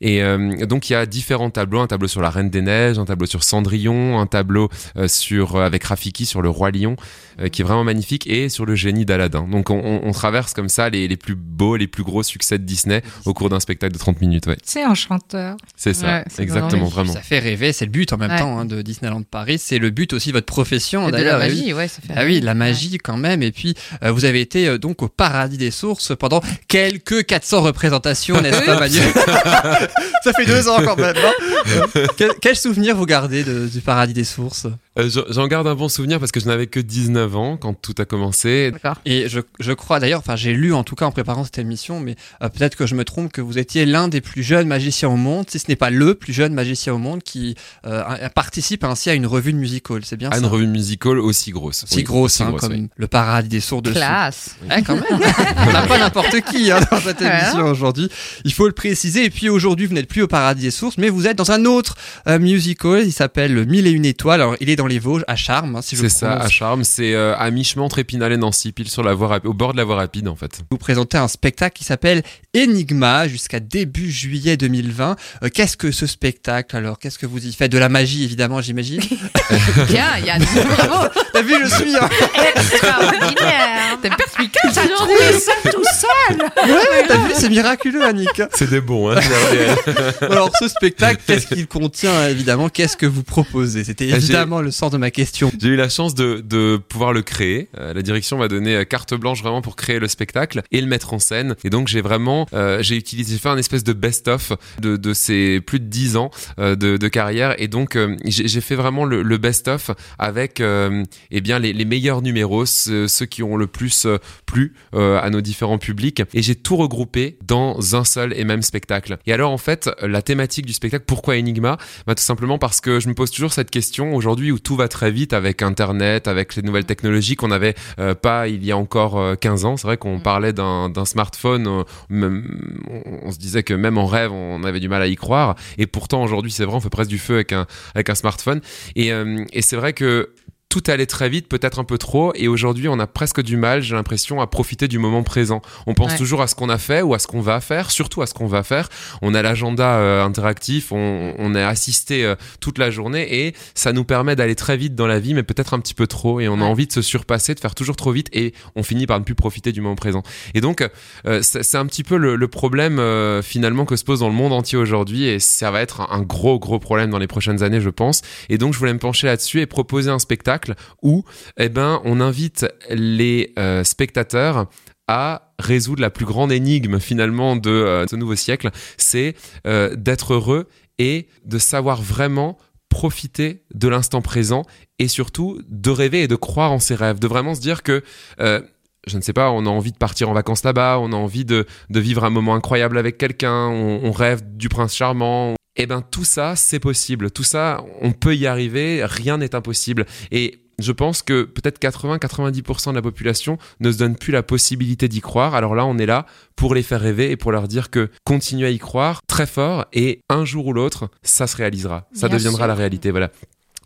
Et euh, donc il y a différents tableaux, un tableau sur la Reine des Neiges, un tableau sur Cendrillon, un tableau euh, sur euh, avec Rafiki sur le Roi Lion, euh, qui est vraiment magnifique, et sur le génie d'Aladin. Donc on, on- on traverse comme ça les, les plus beaux, les plus gros succès de Disney au cours d'un spectacle de 30 minutes. Ouais, C'est un chanteur. c'est ça, Ouais, c'est exactement, vraiment vraiment. Ça fait rêver, c'est le but en même Ouais. temps hein, de Disneyland Paris. C'est le but aussi de votre profession d'ailleurs. Oui. magie, ouais, ça fait. Ah oui, la magie quand même. Et puis, euh, vous avez été euh, donc au paradis des sources pendant quelques 400 représentations, n'est-ce pas, Manuel Ça fait deux ans quand même. hein quel, quel souvenir vous gardez de- du paradis des sources? Euh, j'en- garde un bon souvenir parce que je n'avais que 19 ans quand tout a commencé. D'accord. Et je, je crois d'ailleurs, enfin j'ai lu en tout cas en préparant cette émission, mais euh, peut-être que je me trompe, que vous étiez l'un des plus jeunes magiciens au monde, si ce n'est pas le plus jeune magicien au monde, qui euh, a- participe ainsi à une revue de musical. C'est bien à ça une revue musicale aussi grosse. Si Oui, grosse, aussi hein, grosse, comme oui. le paradis des sourds dessus. Classe. Ouais, quand même. On n'a pas n'importe qui hein, dans cette Ouais, émission aujourd'hui. Il faut le préciser. Et puis aujourd'hui, vous n'êtes plus au Paradis des Sources, mais vous êtes dans un autre euh, musical. Il s'appelle Mille et une étoiles. Alors, il est dans les Vosges, à Charmes, hein, si je C'est ça, à prononce. Charme. C'est euh, à mi-chemin entre Épinal et Nancy, pile sur la voie rapi- au bord de la voie rapide en fait. Vous présentez un spectacle qui s'appelle Enigma jusqu'à début juillet 2020. Euh, Qu'est-ce que ce spectacle alors? Qu'est-ce que vous y faites? De la magie, évidemment, j'imagine. Bien, Yann. Bravo. T'as vu, je suis. hein. Extraordinaire. T'es perspicace T'as aujourd'hui. trouvé ça tout seul Ouais, t'as vu, c'est miraculeux, Annick. C'est des bons, hein. Gabriel. Alors, ce spectacle, qu'est-ce qu'il contient, évidemment? Qu'est-ce que vous proposez? C'était j'ai- évidemment le sens de ma question. J'ai eu la chance de, pouvoir le créer. Euh, la direction m'a donné euh, carte blanche vraiment pour créer le spectacle et le mettre en scène. Et donc j'ai vraiment, euh, j'ai utilisé, fait un espèce de best-of de, ces plus de 10 ans euh, de, carrière. Et donc j'ai fait vraiment le, best-of avec eh bien les, meilleurs numéros, ceux, qui ont le plus plu à nos différents publics. Et j'ai tout regroupé dans un seul et même spectacle. Et alors en fait, la thématique du spectacle, pourquoi Enigma? Bah, Tout simplement parce que je me pose toujours cette question aujourd'hui où tout va très vite avec Internet, avec les nouvelles technologies qu'on n'avait euh, pas il y a encore euh, 15 ans. C'est vrai qu'on parlait d'un d'un smartphone, euh, on, on se disait que même en rêve, on avait du mal à y croire. Et pourtant aujourd'hui, c'est vrai, on fait presque du feu avec un, avec un smartphone. Et, euh, et c'est vrai que tout allait très vite, peut-être un peu trop, et aujourd'hui on a presque du mal, j'ai l'impression, à profiter du moment présent. On pense Ouais. toujours à ce qu'on a fait ou à ce qu'on va faire, surtout à ce qu'on va faire. On a l'agenda euh, interactif, on, on est assisté euh, toute la journée et ça nous permet d'aller très vite dans la vie, mais peut-être un petit peu trop, et on a envie de se surpasser, de faire toujours trop vite, et on finit par ne plus profiter du moment présent. Et donc, euh, c'est un petit peu le, le problème finalement que se pose dans le monde entier aujourd'hui, et ça va être un, un gros gros problème dans les prochaines années, je pense. Et donc, je voulais me pencher là-dessus et proposer un spectacle où, eh ben, on invite les euh, spectateurs à résoudre la plus grande énigme finalement de euh, ce nouveau siècle, c'est euh, d'être heureux et de savoir vraiment profiter de l'instant présent et surtout de rêver et de croire en ses rêves, de vraiment se dire que je ne sais pas, on a envie de partir en vacances là-bas, on a envie de, vivre un moment incroyable avec quelqu'un, on rêve du prince charmant. Eh ben tout ça, c'est possible. Tout ça, on peut y arriver. Rien n'est impossible. Et je pense que peut-être 80-90% de la population ne se donne plus la possibilité d'y croire. Alors là, on est là pour les faire rêver et pour leur dire que continuez à y croire très fort et un jour ou l'autre, ça se réalisera. Ça Bien deviendra sûr. la réalité. Voilà.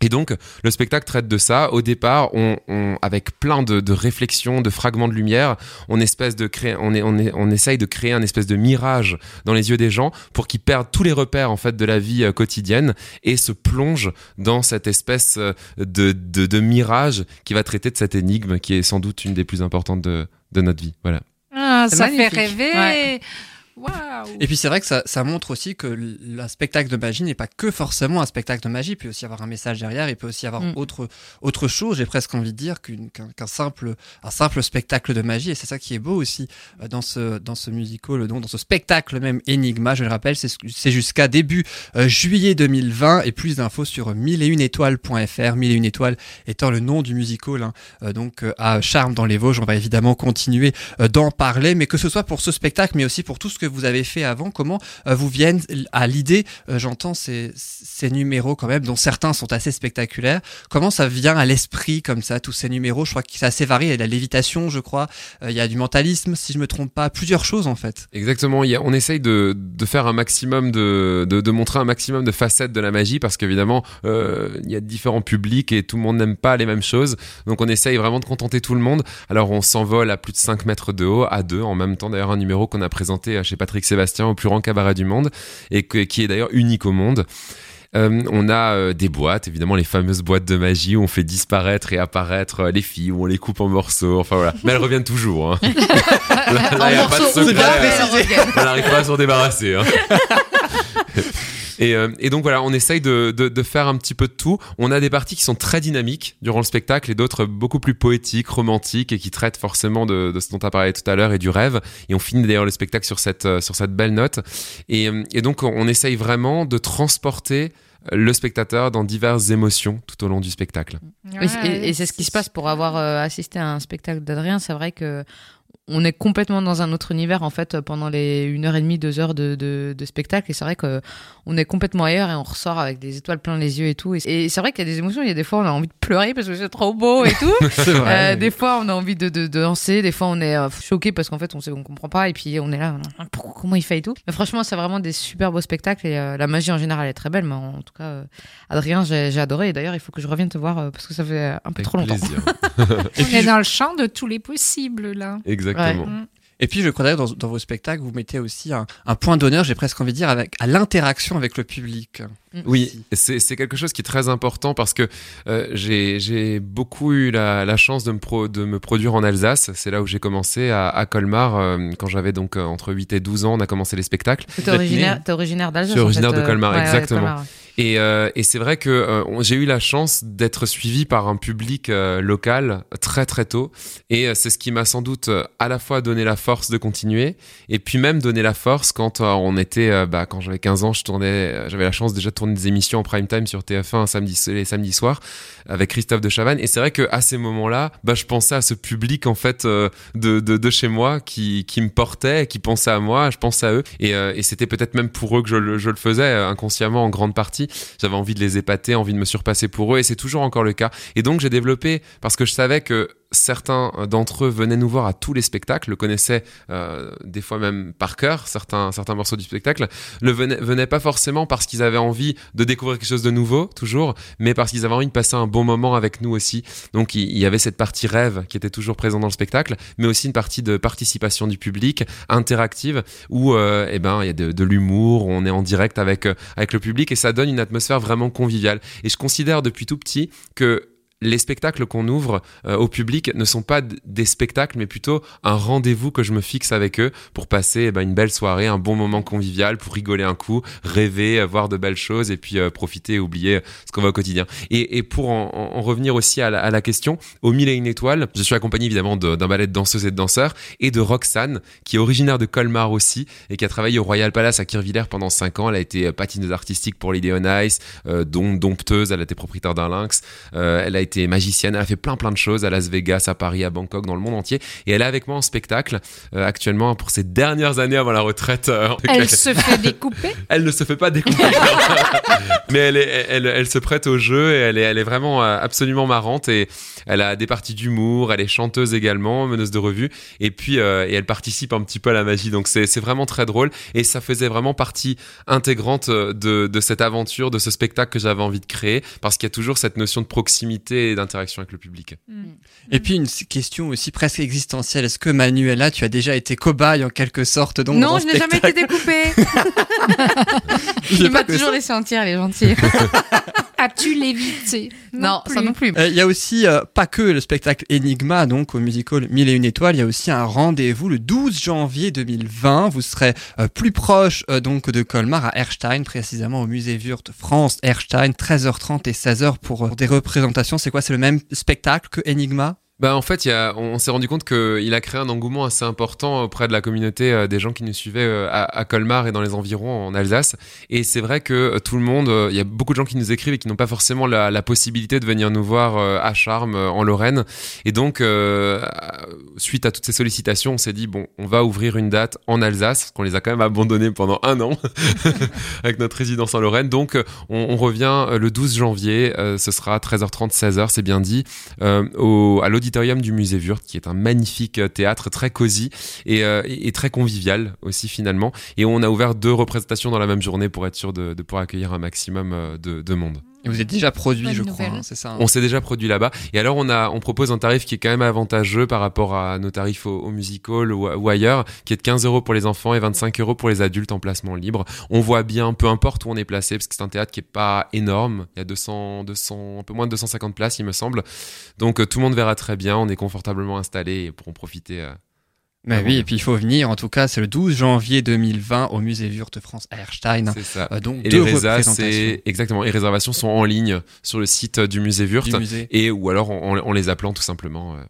Et donc, le spectacle traite de ça. Au départ, on, on- avec plein de, de réflexions, de fragments de lumière, on espèce de créer, on, est, on, est, on essaye de créer un espèce de mirage dans les yeux des gens pour qu'ils perdent tous les repères en fait de la vie euh, quotidienne et se plongent dans cette espèce euh, de, de, de mirage qui va traiter de cette énigme qui est sans doute une des plus importantes de, de notre vie. Voilà. Ah, ça magnifique. fait rêver. Ouais. Waouh. Et puis c'est vrai que ça, ça montre aussi que le spectacle de magie n'est pas que forcément un spectacle de magie, il peut aussi avoir un message derrière, il peut aussi avoir Mm. autre, autre chose, j'ai presque envie de dire qu'un simple, un simple spectacle de magie, et c'est ça qui est beau aussi euh, dans ce, dans ce musical, donc dans ce spectacle même Enigma, je le rappelle, c'est jusqu'à début euh, juillet 2020, et plus d'infos sur 1001étoiles.fr, 1001 étoiles étant le nom du musical, hein, euh, donc euh, à Charme dans les Vosges, on va évidemment continuer d'en parler, mais que ce soit pour ce spectacle, mais aussi pour tout ce que vous avez fait avant, comment euh, vous viennent à l'idée, euh, j'entends ces, numéros quand même, dont certains sont assez spectaculaires, comment ça vient à l'esprit comme ça, tous ces numéros, je crois que c'est assez varié, il y a de la lévitation, je crois, euh, il y a du mentalisme, si je me trompe pas, plusieurs choses en fait. Exactement, on essaye de, faire un maximum de, montrer un maximum de facettes de la magie parce qu'évidemment il y a différents publics et tout le monde n'aime pas les mêmes choses. Donc on essaye vraiment de contenter tout le monde. Alors on s'envole à plus de 5 mètres de haut à deux en même temps d'ailleurs un numéro qu'on a présenté chez Patrick Sébastien au plus grand cabaret du monde et que- qui est d'ailleurs unique au monde Euh, on a euh, des boîtes, évidemment les fameuses boîtes de magie où on fait disparaître et apparaître euh, les filles, où on les coupe en morceaux, enfin voilà. Mais elles reviennent toujours. Hein. là, a pas de secret. On n'arrive pas à s'en débarrasser. hein. Et, euh, et donc voilà, on essaye de, de, de faire un petit peu de tout. On a des parties qui sont très dynamiques durant le spectacle et d'autres beaucoup plus poétiques, romantiques et qui traitent forcément de, de ce dont tu as parlé tout à l'heure et du rêve. Et on finit d'ailleurs le spectacle sur cette, euh, sur cette belle note. Et, euh, et donc on essaye vraiment de transporter le spectateur dans diverses émotions tout au long du spectacle. Et, et c'est ce qui se passe pour avoir euh, assisté à un spectacle d'Adrien. C'est vrai que on est complètement dans un autre univers en fait pendant les une heure et demie, deux heures de, de, de spectacle. Et c'est vrai que on est complètement ailleurs et on ressort avec des étoiles plein les yeux et tout. Et, c'est vrai qu'il y a des émotions. Il y a des fois on a envie de pleurer parce que c'est trop beau et tout. Euh, des fois, on a envie de, de, de danser. Des fois, on est euh, choqué parce qu'en fait, on sait, on comprend pas. Et puis, on est là, on- pourquoi, comment il fait et tout. Mais franchement, c'est vraiment des super beaux spectacles. Et euh, la magie en général est très belle. Mais en, tout cas, euh, Adrien, j'ai adoré. Et d'ailleurs, il faut que je revienne te voir euh, parce que ça fait un peu Avec trop longtemps. On est dans le champ de tous les possibles là. Exactement. Ouais. Et puis, je crois d'ailleurs, dans, dans vos spectacles, vous mettez aussi un, un point d'honneur, j'ai presque envie de dire, avec, à l'interaction avec le public. Oui, c'est quelque chose qui est très important parce que euh, j'ai beaucoup eu la, la chance de me, pro- de me produire en Alsace. C'est là où j'ai commencé à, à Colmar euh, quand j'avais donc euh, entre 8 et 12 ans. On a commencé les spectacles. T'es originaire, originaire d'Alsace. Je suis en originaire fait, de Colmar, ouais, ouais, exactement. Colmar. Et, euh, et c'est vrai que euh, j'ai eu la chance d'être suivi par un public euh, local très très tôt. Et c'est ce qui m'a sans doute à la fois donné la force de continuer et puis même donné la force quand on était, bah, quand j'avais 15 ans, je tournais, j'avais la chance déjà de tourner des émissions en prime time sur TF1 un samedi, les samedis soirs avec Christophe de Chavannes. Et c'est vrai que à ces moments-là, bah, je pensais à ce public en fait de, chez moi qui, me portait, qui pensait à moi, je pensais à eux. Et, c'était peut-être même pour eux que je, le- faisais inconsciemment en grande partie. J'avais envie de les épater, envie de me surpasser pour eux, et c'est toujours encore le cas. Et donc j'ai développé parce que je savais que certains d'entre eux venaient nous voir à tous les spectacles, le connaissaient euh, des fois même par cœur, certains, certains morceaux du spectacle, le venaient, venaient pas forcément parce qu'ils avaient envie de découvrir quelque chose de nouveau, toujours, mais parce qu'ils avaient envie de passer un bon moment avec nous aussi. Donc il il y avait cette partie rêve qui était toujours présente dans le spectacle, mais aussi une partie de participation du public, interactive, où euh, eh ben, il y a de, de l'humour, on est en direct avec, euh, avec le public, et ça donne une atmosphère vraiment conviviale. Et je considère depuis tout petit que les spectacles qu'on ouvre euh, au public ne sont pas des spectacles, mais plutôt un rendez-vous que je me fixe avec eux pour passer eh ben, une belle soirée, un bon moment convivial, pour rigoler un coup, rêver, euh, voir de belles choses et puis euh, profiter et oublier ce qu'on va au quotidien. Et, pour en, en- en revenir aussi à la, question, au Mille et une étoiles, je suis accompagné évidemment de- d'un ballet de danseuses et de danseurs et de Roxane, qui est originaire de Colmar aussi et qui a travaillé au Royal Palace à Kirchwiller pendant 5 ans. Elle a été patineuse artistique pour on Ice, euh, dompteuse, elle a été propriétaire d'un lynx, elle a été magicienne, elle a fait plein plein de choses à Las Vegas, à Paris, à Bangkok, dans le monde entier. Et elle est avec moi en spectacle euh, actuellement pour ses dernières années avant la retraite. euh, cas, Elle se fait découper. elle ne se fait pas découper. mais elle, est, elle, elle se prête au jeu et elle est, elle est vraiment euh, absolument marrante et elle a des parties d'humour, elle est chanteuse également, meneuse de revue et puis euh, et elle participe un petit peu à la magie donc c'est vraiment très drôle et ça faisait vraiment partie intégrante de, de cette aventure, de ce spectacle que j'avais envie de créer parce qu'il y a toujours cette notion de proximité et d'interaction avec le public. Et puis une question aussi presque existentielle. Est-ce que Manuela, tu as déjà été cobaye en quelque sorte Non, dans je n'ai jamais été découpée. Il pas m'a toujours laissé entière, elle est gentille. As-tu lévité? Non, ça non plus. Euh, Il y a aussi euh, pas que le spectacle Enigma, donc au musical Mille et une étoiles, il y a aussi un rendez-vous le 12 janvier 2020. Vous serez euh, plus proche euh, donc de Colmar à Erstein, précisément au musée Wurt France Erstein, 13h30 et 16h pour euh, des représentations. C'est quoi? C'est le même spectacle que Enigma? Bah en fait, on, s'est rendu compte qu'il a créé un engouement assez important auprès de la communauté euh, des gens qui nous suivaient euh, à, Colmar et dans les environs en Alsace. Et c'est vrai que euh, tout le monde, il y a beaucoup de gens qui nous écrivent et qui n'ont pas forcément la, possibilité de venir nous voir à Charmes, en Lorraine. Et donc, suite à toutes ces sollicitations, on s'est dit bon, on va ouvrir une date en Alsace, parce qu'on les a quand même abandonnés pendant un an avec notre résidence en Lorraine. Donc, on, revient le 12 janvier. ce sera 13h30, 16h, c'est bien dit au, à du musée Wurt, qui est un magnifique euh, théâtre très cosy et, euh, et très convivial aussi finalement. Et on a ouvert deux représentations dans la même journée pour être sûr de, pouvoir accueillir un maximum euh, de monde. Et vous êtes déjà produit, je crois, hein, c'est ça hein On s'est déjà produit là-bas. Et alors, on, a, on propose un tarif qui est quand même avantageux par rapport à nos tarifs au, au musical ou, ou ailleurs, qui est de 15 euros pour les enfants et 25 euros pour les adultes en placement libre. On voit bien, peu importe où on est placé, parce que c'est un théâtre qui est pas énorme. Il y a 200, 200, un peu moins de 250 places, il me semble. Donc, euh, tout le monde verra très bien. On est confortablement installé et pourront profiter. Euh, Bah Ah oui, et puis il faut venir. En tout cas, c'est le 12 janvier 2020 au musée Wurt France à Erstein. c'est ça. Euh, donc Et deux les représentations exactement. Les réservations sont en ligne sur le site du musée Wurt. du musée. Et ou alors en, en- les appelant tout simplement. euh,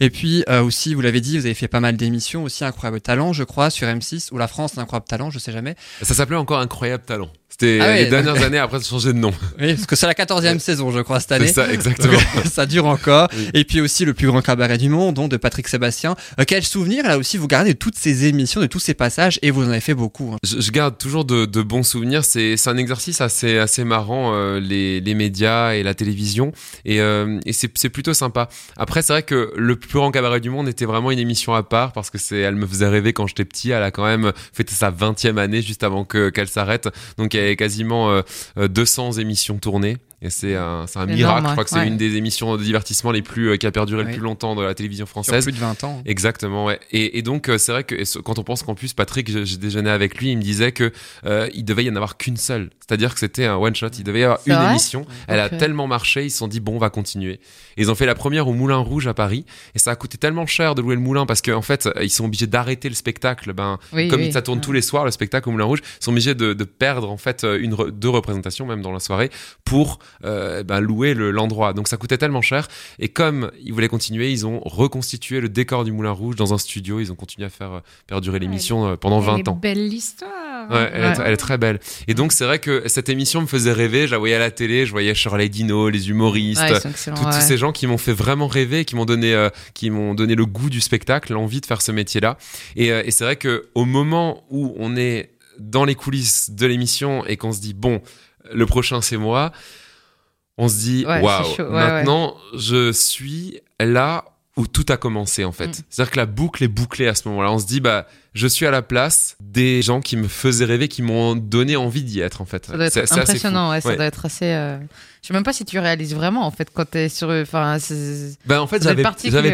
Et puis euh, aussi, vous l'avez dit, vous avez fait pas mal d'émissions, aussi Incroyable Talent, je crois, sur M6, ou La France, Incroyable Talent, je sais jamais. Ça s'appelait encore Incroyable Talent. C'était Ah ouais, les dernières années après, a changé de nom. Oui, parce que c'est la 14e saison, je crois, cette C'est année. ça, exactement. Donc, ça dure encore. Oui. Et puis aussi le plus grand cabaret du monde, donc de Patrick Sébastien. Euh, quel souvenir, là aussi, vous gardez de toutes ces émissions, de tous ces passages, et vous en avez fait beaucoup. hein. Je, je garde toujours de, de bons souvenirs. C'est c'est un exercice assez, assez marrant, euh, les, les médias et la télévision. Et, euh, et c'est c'est plutôt sympa. Après, c'est vrai que le plus grand cabaret du monde était vraiment une émission à part parce que c'est, elle me faisait rêver quand j'étais petit. Elle a quand même fêté sa 20e année juste avant que, qu'elle s'arrête. Donc, avait quasiment euh, euh, 200 émissions tournées. Et c'est un, c'est un miracle. énorme, je crois que c'est Ouais. une des émissions de divertissement les plus, euh, qui a perduré le plus longtemps de la télévision Sur française. plus de 20 ans. Exactement, ouais. Et, et donc, euh, c'est vrai que quand on pense qu'en plus, Patrick, j'ai déjeuné avec lui, il me disait que euh, il devait y en avoir qu'une seule. C'est-à-dire que c'était un one-shot, il devait y avoir une émission. Elle a tellement marché, ils se sont dit, bon, on va continuer. Et ils ont fait la première au Moulin Rouge à Paris. Et ça a coûté tellement cher de louer le moulin parce qu'en fait, ils sont obligés d'arrêter le spectacle. Ben, Oui, comme oui. ça tourne tous les soirs, le spectacle au Moulin Rouge, ils sont obligés de, de perdre en fait une, re- deux représentations, même dans la soirée, pour euh, ben, louer le- l'endroit. Donc ça coûtait tellement cher. Et comme ils voulaient continuer, ils ont reconstitué le décor du Moulin Rouge dans un studio. Ils ont continué à faire euh, perdurer l'émission euh, pendant Elle 20 est ans. belle l'histoire. Ouais, elle, Est, elle est très belle. Et donc c'est vrai que cette émission me faisait rêver. Je la voyais à la télé, je voyais Shirley Dino, les humoristes, Ouais, tous, ces gens qui m'ont fait vraiment rêver, qui m'ont donné, euh, qui m'ont donné le goût du spectacle, l'envie de faire ce métier-là. Et, euh, et c'est vrai que au moment où on est dans les coulisses de l'émission et qu'on se dit bon, le prochain c'est moi, on se dit waouh, ouais, maintenant je suis là où tout a commencé en fait. Mm. C'est-à-dire que la boucle est bouclée à ce moment-là. On se dit bah je suis à la place des gens qui me faisaient rêver, qui m'ont donné envie d'y être en fait. Ça doit être impressionnant, ouais, ça doit être assez. euh, Je sais même pas si tu réalises vraiment en fait quand t'es sur. Enfin, Ben en fait, j'avais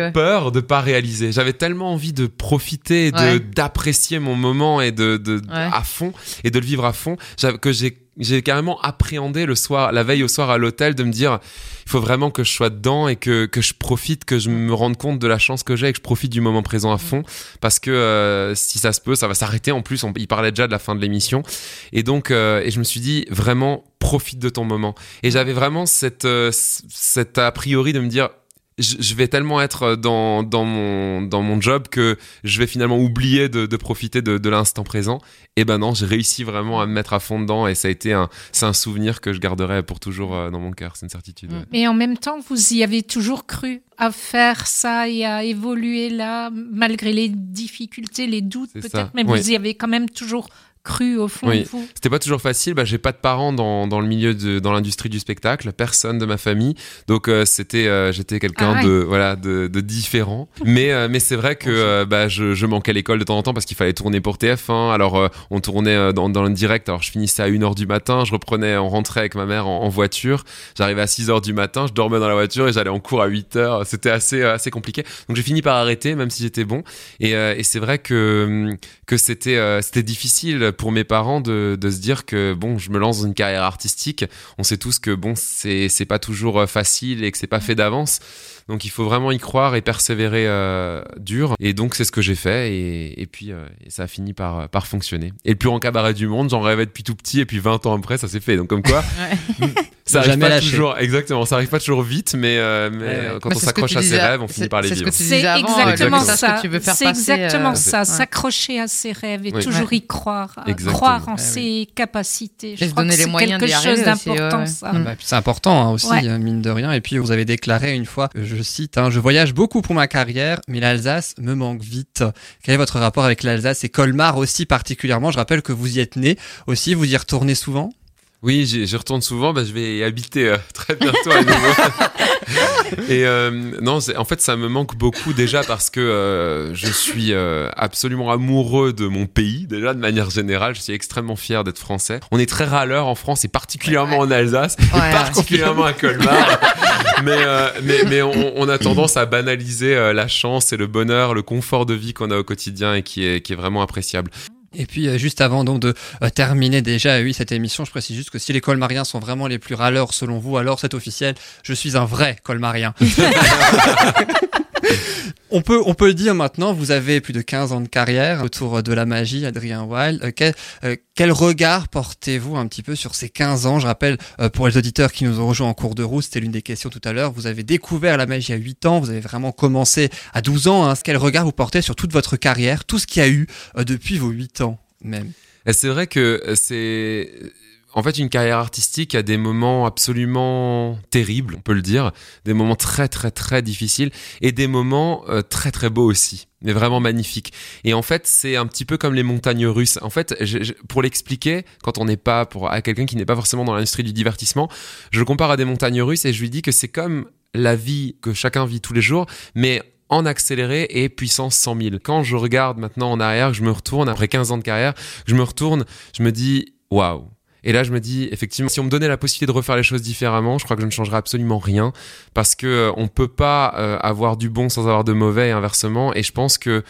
ouais. peur de pas réaliser. J'avais tellement envie de profiter, de Ouais. d'apprécier mon moment et de, de Ouais. à fond et de le vivre à fond, que j'ai j'ai carrément appréhendé le soir, la veille au soir à l'hôtel, de me dire il faut vraiment que je sois dedans et que que je profite, que je me rende compte de la chance que j'ai et que je profite du moment présent à fond parce que euh, si ça se peut, ça va s'arrêter. En plus, on, il parlait déjà de la fin de l'émission et donc euh, et je me suis dit vraiment profite de ton moment. Et j'avais vraiment cette euh, c- cet a priori de me dire je vais tellement être dans, dans, mon, dans mon job que je vais finalement oublier de, de profiter de, de l'instant présent. Et ben non, j'ai réussi vraiment à me mettre à fond dedans et ça a été un, c'est un souvenir que je garderai pour toujours euh, dans mon cœur, c'est une certitude. ouais. Mais en même temps, vous y avez toujours cru à faire ça et à évoluer là, malgré les difficultés, les doutes peut-être, mais oui. vous y avez quand même toujours cru au fond Oui. C'était pas toujours facile. Bah, j'ai pas de parents dans, dans le milieu de dans l'industrie du spectacle, personne de ma famille. Donc euh, c'était euh, j'étais quelqu'un Ah ouais. de voilà de, de différent. Mais euh, mais c'est vrai que bah je, je manquais l'école de temps en temps parce qu'il fallait tourner pour TF1. Alors on tournait dans dans le direct. Alors je finissais à 1h du matin, je reprenais on rentrait avec ma mère en, en voiture. J'arrivais à 6h du matin, je dormais dans la voiture et j'allais en cours à 8h. C'était assez assez compliqué. Donc j'ai fini par arrêter même si j'étais bon. Et, et c'est vrai que que c'était c'était difficile pour mes parents de, de se dire que bon je me lance dans une carrière artistique. On sait tous que bon c'est c'est pas toujours euh, facile et que c'est pas fait d'avance donc il faut vraiment y croire et persévérer euh, dur et donc c'est ce que j'ai fait et, et puis euh, et ça a fini par par fonctionner et le plus grand cabaret du monde j'en rêvais depuis tout petit et puis 20 ans après ça s'est fait donc comme quoi ça arrive pas lâché. toujours exactement ça arrive pas toujours vite mais euh, mais Ouais, euh, quand Bah, on s'accroche à ses rêves on finit par les vivre C'est exactement exactement. ça. ce que tu veux faire C'est exactement euh, ça. ouais. S'accrocher à ses rêves et Oui. toujours y croire. Exactement. Croire en Ouais, ses capacités. Je Et se crois que donner les c'est moyens quelque chose d'important. Mm. Bah, c'est important hein, aussi, mine de rien. Et puis vous avez déclaré une fois, je cite, hein, je voyage beaucoup pour ma carrière, mais l'Alsace me manque vite. Quel est votre rapport avec l'Alsace et Colmar aussi particulièrement? Je rappelle que vous y êtes né aussi, vous y retournez souvent? Oui, j'y retourne souvent. Bah, je vais y habiter euh, très bientôt à nouveau. Et euh, non, en fait, ça me manque beaucoup déjà parce que euh, je suis euh, absolument amoureux de mon pays. Déjà, de manière générale, je suis extrêmement fier d'être français. On est très râleur en France et particulièrement en Alsace, et particulièrement à Colmar. mais, euh, mais, mais on, on a tendance à banaliser la chance et le bonheur, le confort de vie qu'on a au quotidien et qui est, qui est vraiment appréciable. Et puis euh, juste avant donc de euh, terminer déjà oui cette émission, je précise juste que si les colmariens sont vraiment les plus râleurs selon vous, alors c'est officiel, je suis un vrai colmarien. on peut on peut le dire maintenant, vous avez plus de 15 ans de carrière autour de la magie, Adrien Wild. Euh, quel, euh, quel regard portez-vous un petit peu sur ces 15 ans? Je rappelle euh, pour les auditeurs qui nous ont rejoints en cours de route, c'était l'une des questions tout à l'heure, vous avez découvert la magie à 8 ans, vous avez vraiment commencé à 12 ans. Hein. Quel regard vous portez sur toute votre carrière, tout ce qu'il y a eu depuis vos 8 ans même? Et C'est vrai que c'est en fait une carrière artistique a des moments absolument terribles, on peut le dire, des moments très très très difficiles et des moments euh, très très beaux aussi, mais vraiment magnifiques. Et en fait, c'est un petit peu comme les montagnes russes. En fait, pour l'expliquer, quand on n'est pas pour à quelqu'un qui n'est pas forcément dans l'industrie du divertissement, je le compare à des montagnes russes et je lui dis que c'est comme la vie que chacun vit tous les jours, mais en accéléré et puissance 100 000. Quand je regarde maintenant en arrière, je me retourne après 15 ans de carrière, je me retourne, je me dis waouh. Et là, je me dis, effectivement, si on me donnait la possibilité de refaire les choses différemment, je crois que je ne changerais absolument rien parce que euh, on peut pas euh, avoir du bon sans avoir de mauvais et inversement. Et je pense que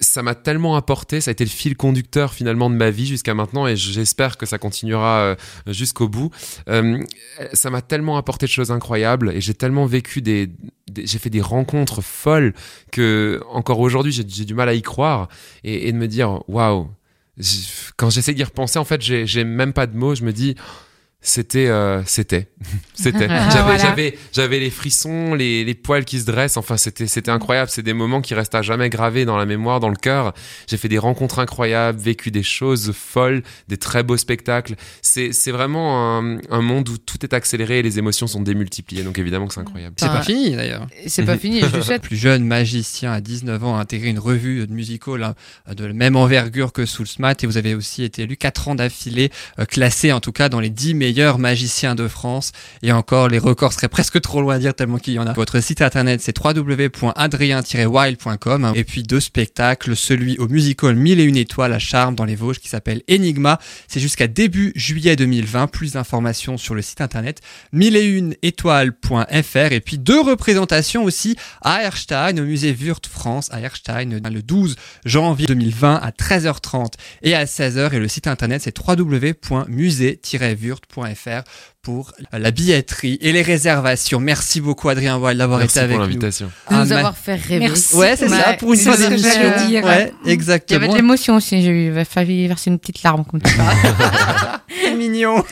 ça m'a tellement apporté, ça a été le fil conducteur finalement de ma vie jusqu'à maintenant et j'espère que ça continuera euh, jusqu'au bout. Euh, ça m'a tellement apporté de choses incroyables et j'ai tellement vécu des, j'ai fait des rencontres folles que encore aujourd'hui j'ai j'ai du mal à y croire et, et de me dire waouh. Quand j'essaie d'y repenser, en fait, j'ai même pas de mots. Je me dis, c'était, euh, c'était, c'était. Ah, J'avais, voilà. j'avais, j'avais les frissons, les, les poils qui se dressent. Enfin, c'était, c'était incroyable. C'est des moments qui restent à jamais gravés dans la mémoire, dans le cœur. J'ai fait des rencontres incroyables, vécu des choses folles, des très beaux spectacles. C'est, c'est vraiment un, un monde où tout est accéléré et les émotions sont démultipliées. Donc évidemment que c'est incroyable. C'est pas fini d'ailleurs. Et C'est pas fini, je souhaite. plus jeune magicien à 19 ans a intégré une revue de musical hein, de la même envergure que Soulsmat et vous avez aussi été élu 4 ans d'affilée, euh, classé en tout cas dans les 10 meilleurs meilleurs magiciens de France. Et encore, les records seraient presque trop loin à dire tellement qu'il y en a. Votre site internet, c'est www.adrien-wild.com. Et puis deux spectacles, celui au musical 1000 et une étoiles à Charmes dans les Vosges qui s'appelle Enigma. C'est jusqu'à début juillet 2020. Plus d'informations sur le site internet 1001étoiles.fr. Et puis deux représentations aussi à Erstein, au musée Wurt France, à Erstein, le 12 janvier 2020 à 13h30 et à 16h. Et le site internet, c'est www.musée-wurt.fr pour la billetterie et les réservations. Merci beaucoup, Adrien Wall, d'avoir été avec pour nous. l'invitation. De Ah, nous ma- avoir fait rêver. Merci. Ouais, c'est ça, Ouais, pour une fois d'émission. j'allais dire. Ouais, Il y avait exactement. de l'émotion aussi, j'ai eu failli verser une petite larme comme tu parles. C'est mignon.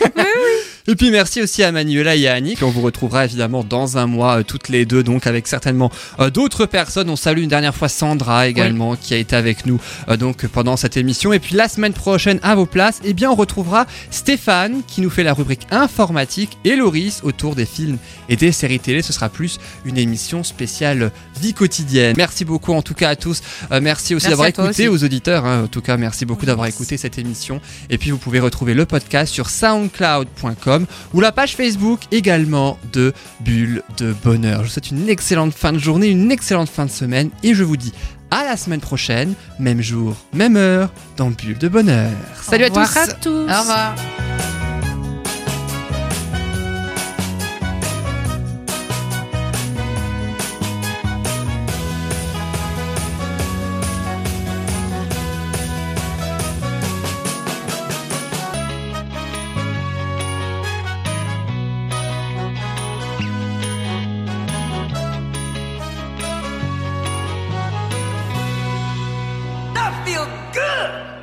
Et puis merci aussi à Manuela et à Annick. On vous retrouvera évidemment dans un mois, euh, toutes les deux, donc avec certainement euh, d'autres personnes. On salue une dernière fois Sandra également, qui a été avec nous euh, donc pendant cette émission. Et puis la semaine prochaine, à vos places, eh bien on retrouvera Stéphane qui nous fait la rubrique informatique et Loris autour des films et des séries télé. Ce sera plus une émission spéciale vie quotidienne. Merci beaucoup en tout cas à tous. Merci aussi d'avoir écouté aussi. aux auditeurs. hein. En tout cas, merci beaucoup d'avoir écouté cette émission. Et puis vous pouvez retrouver le podcast sur soundcloud.com ou la page Facebook également de Bulle de Bonheur. Je vous souhaite une excellente fin de journée, une excellente fin de semaine et je vous dis à la semaine prochaine, même jour, même heure, dans Bulle de Bonheur. Salut Au à tous à tous. Au revoir.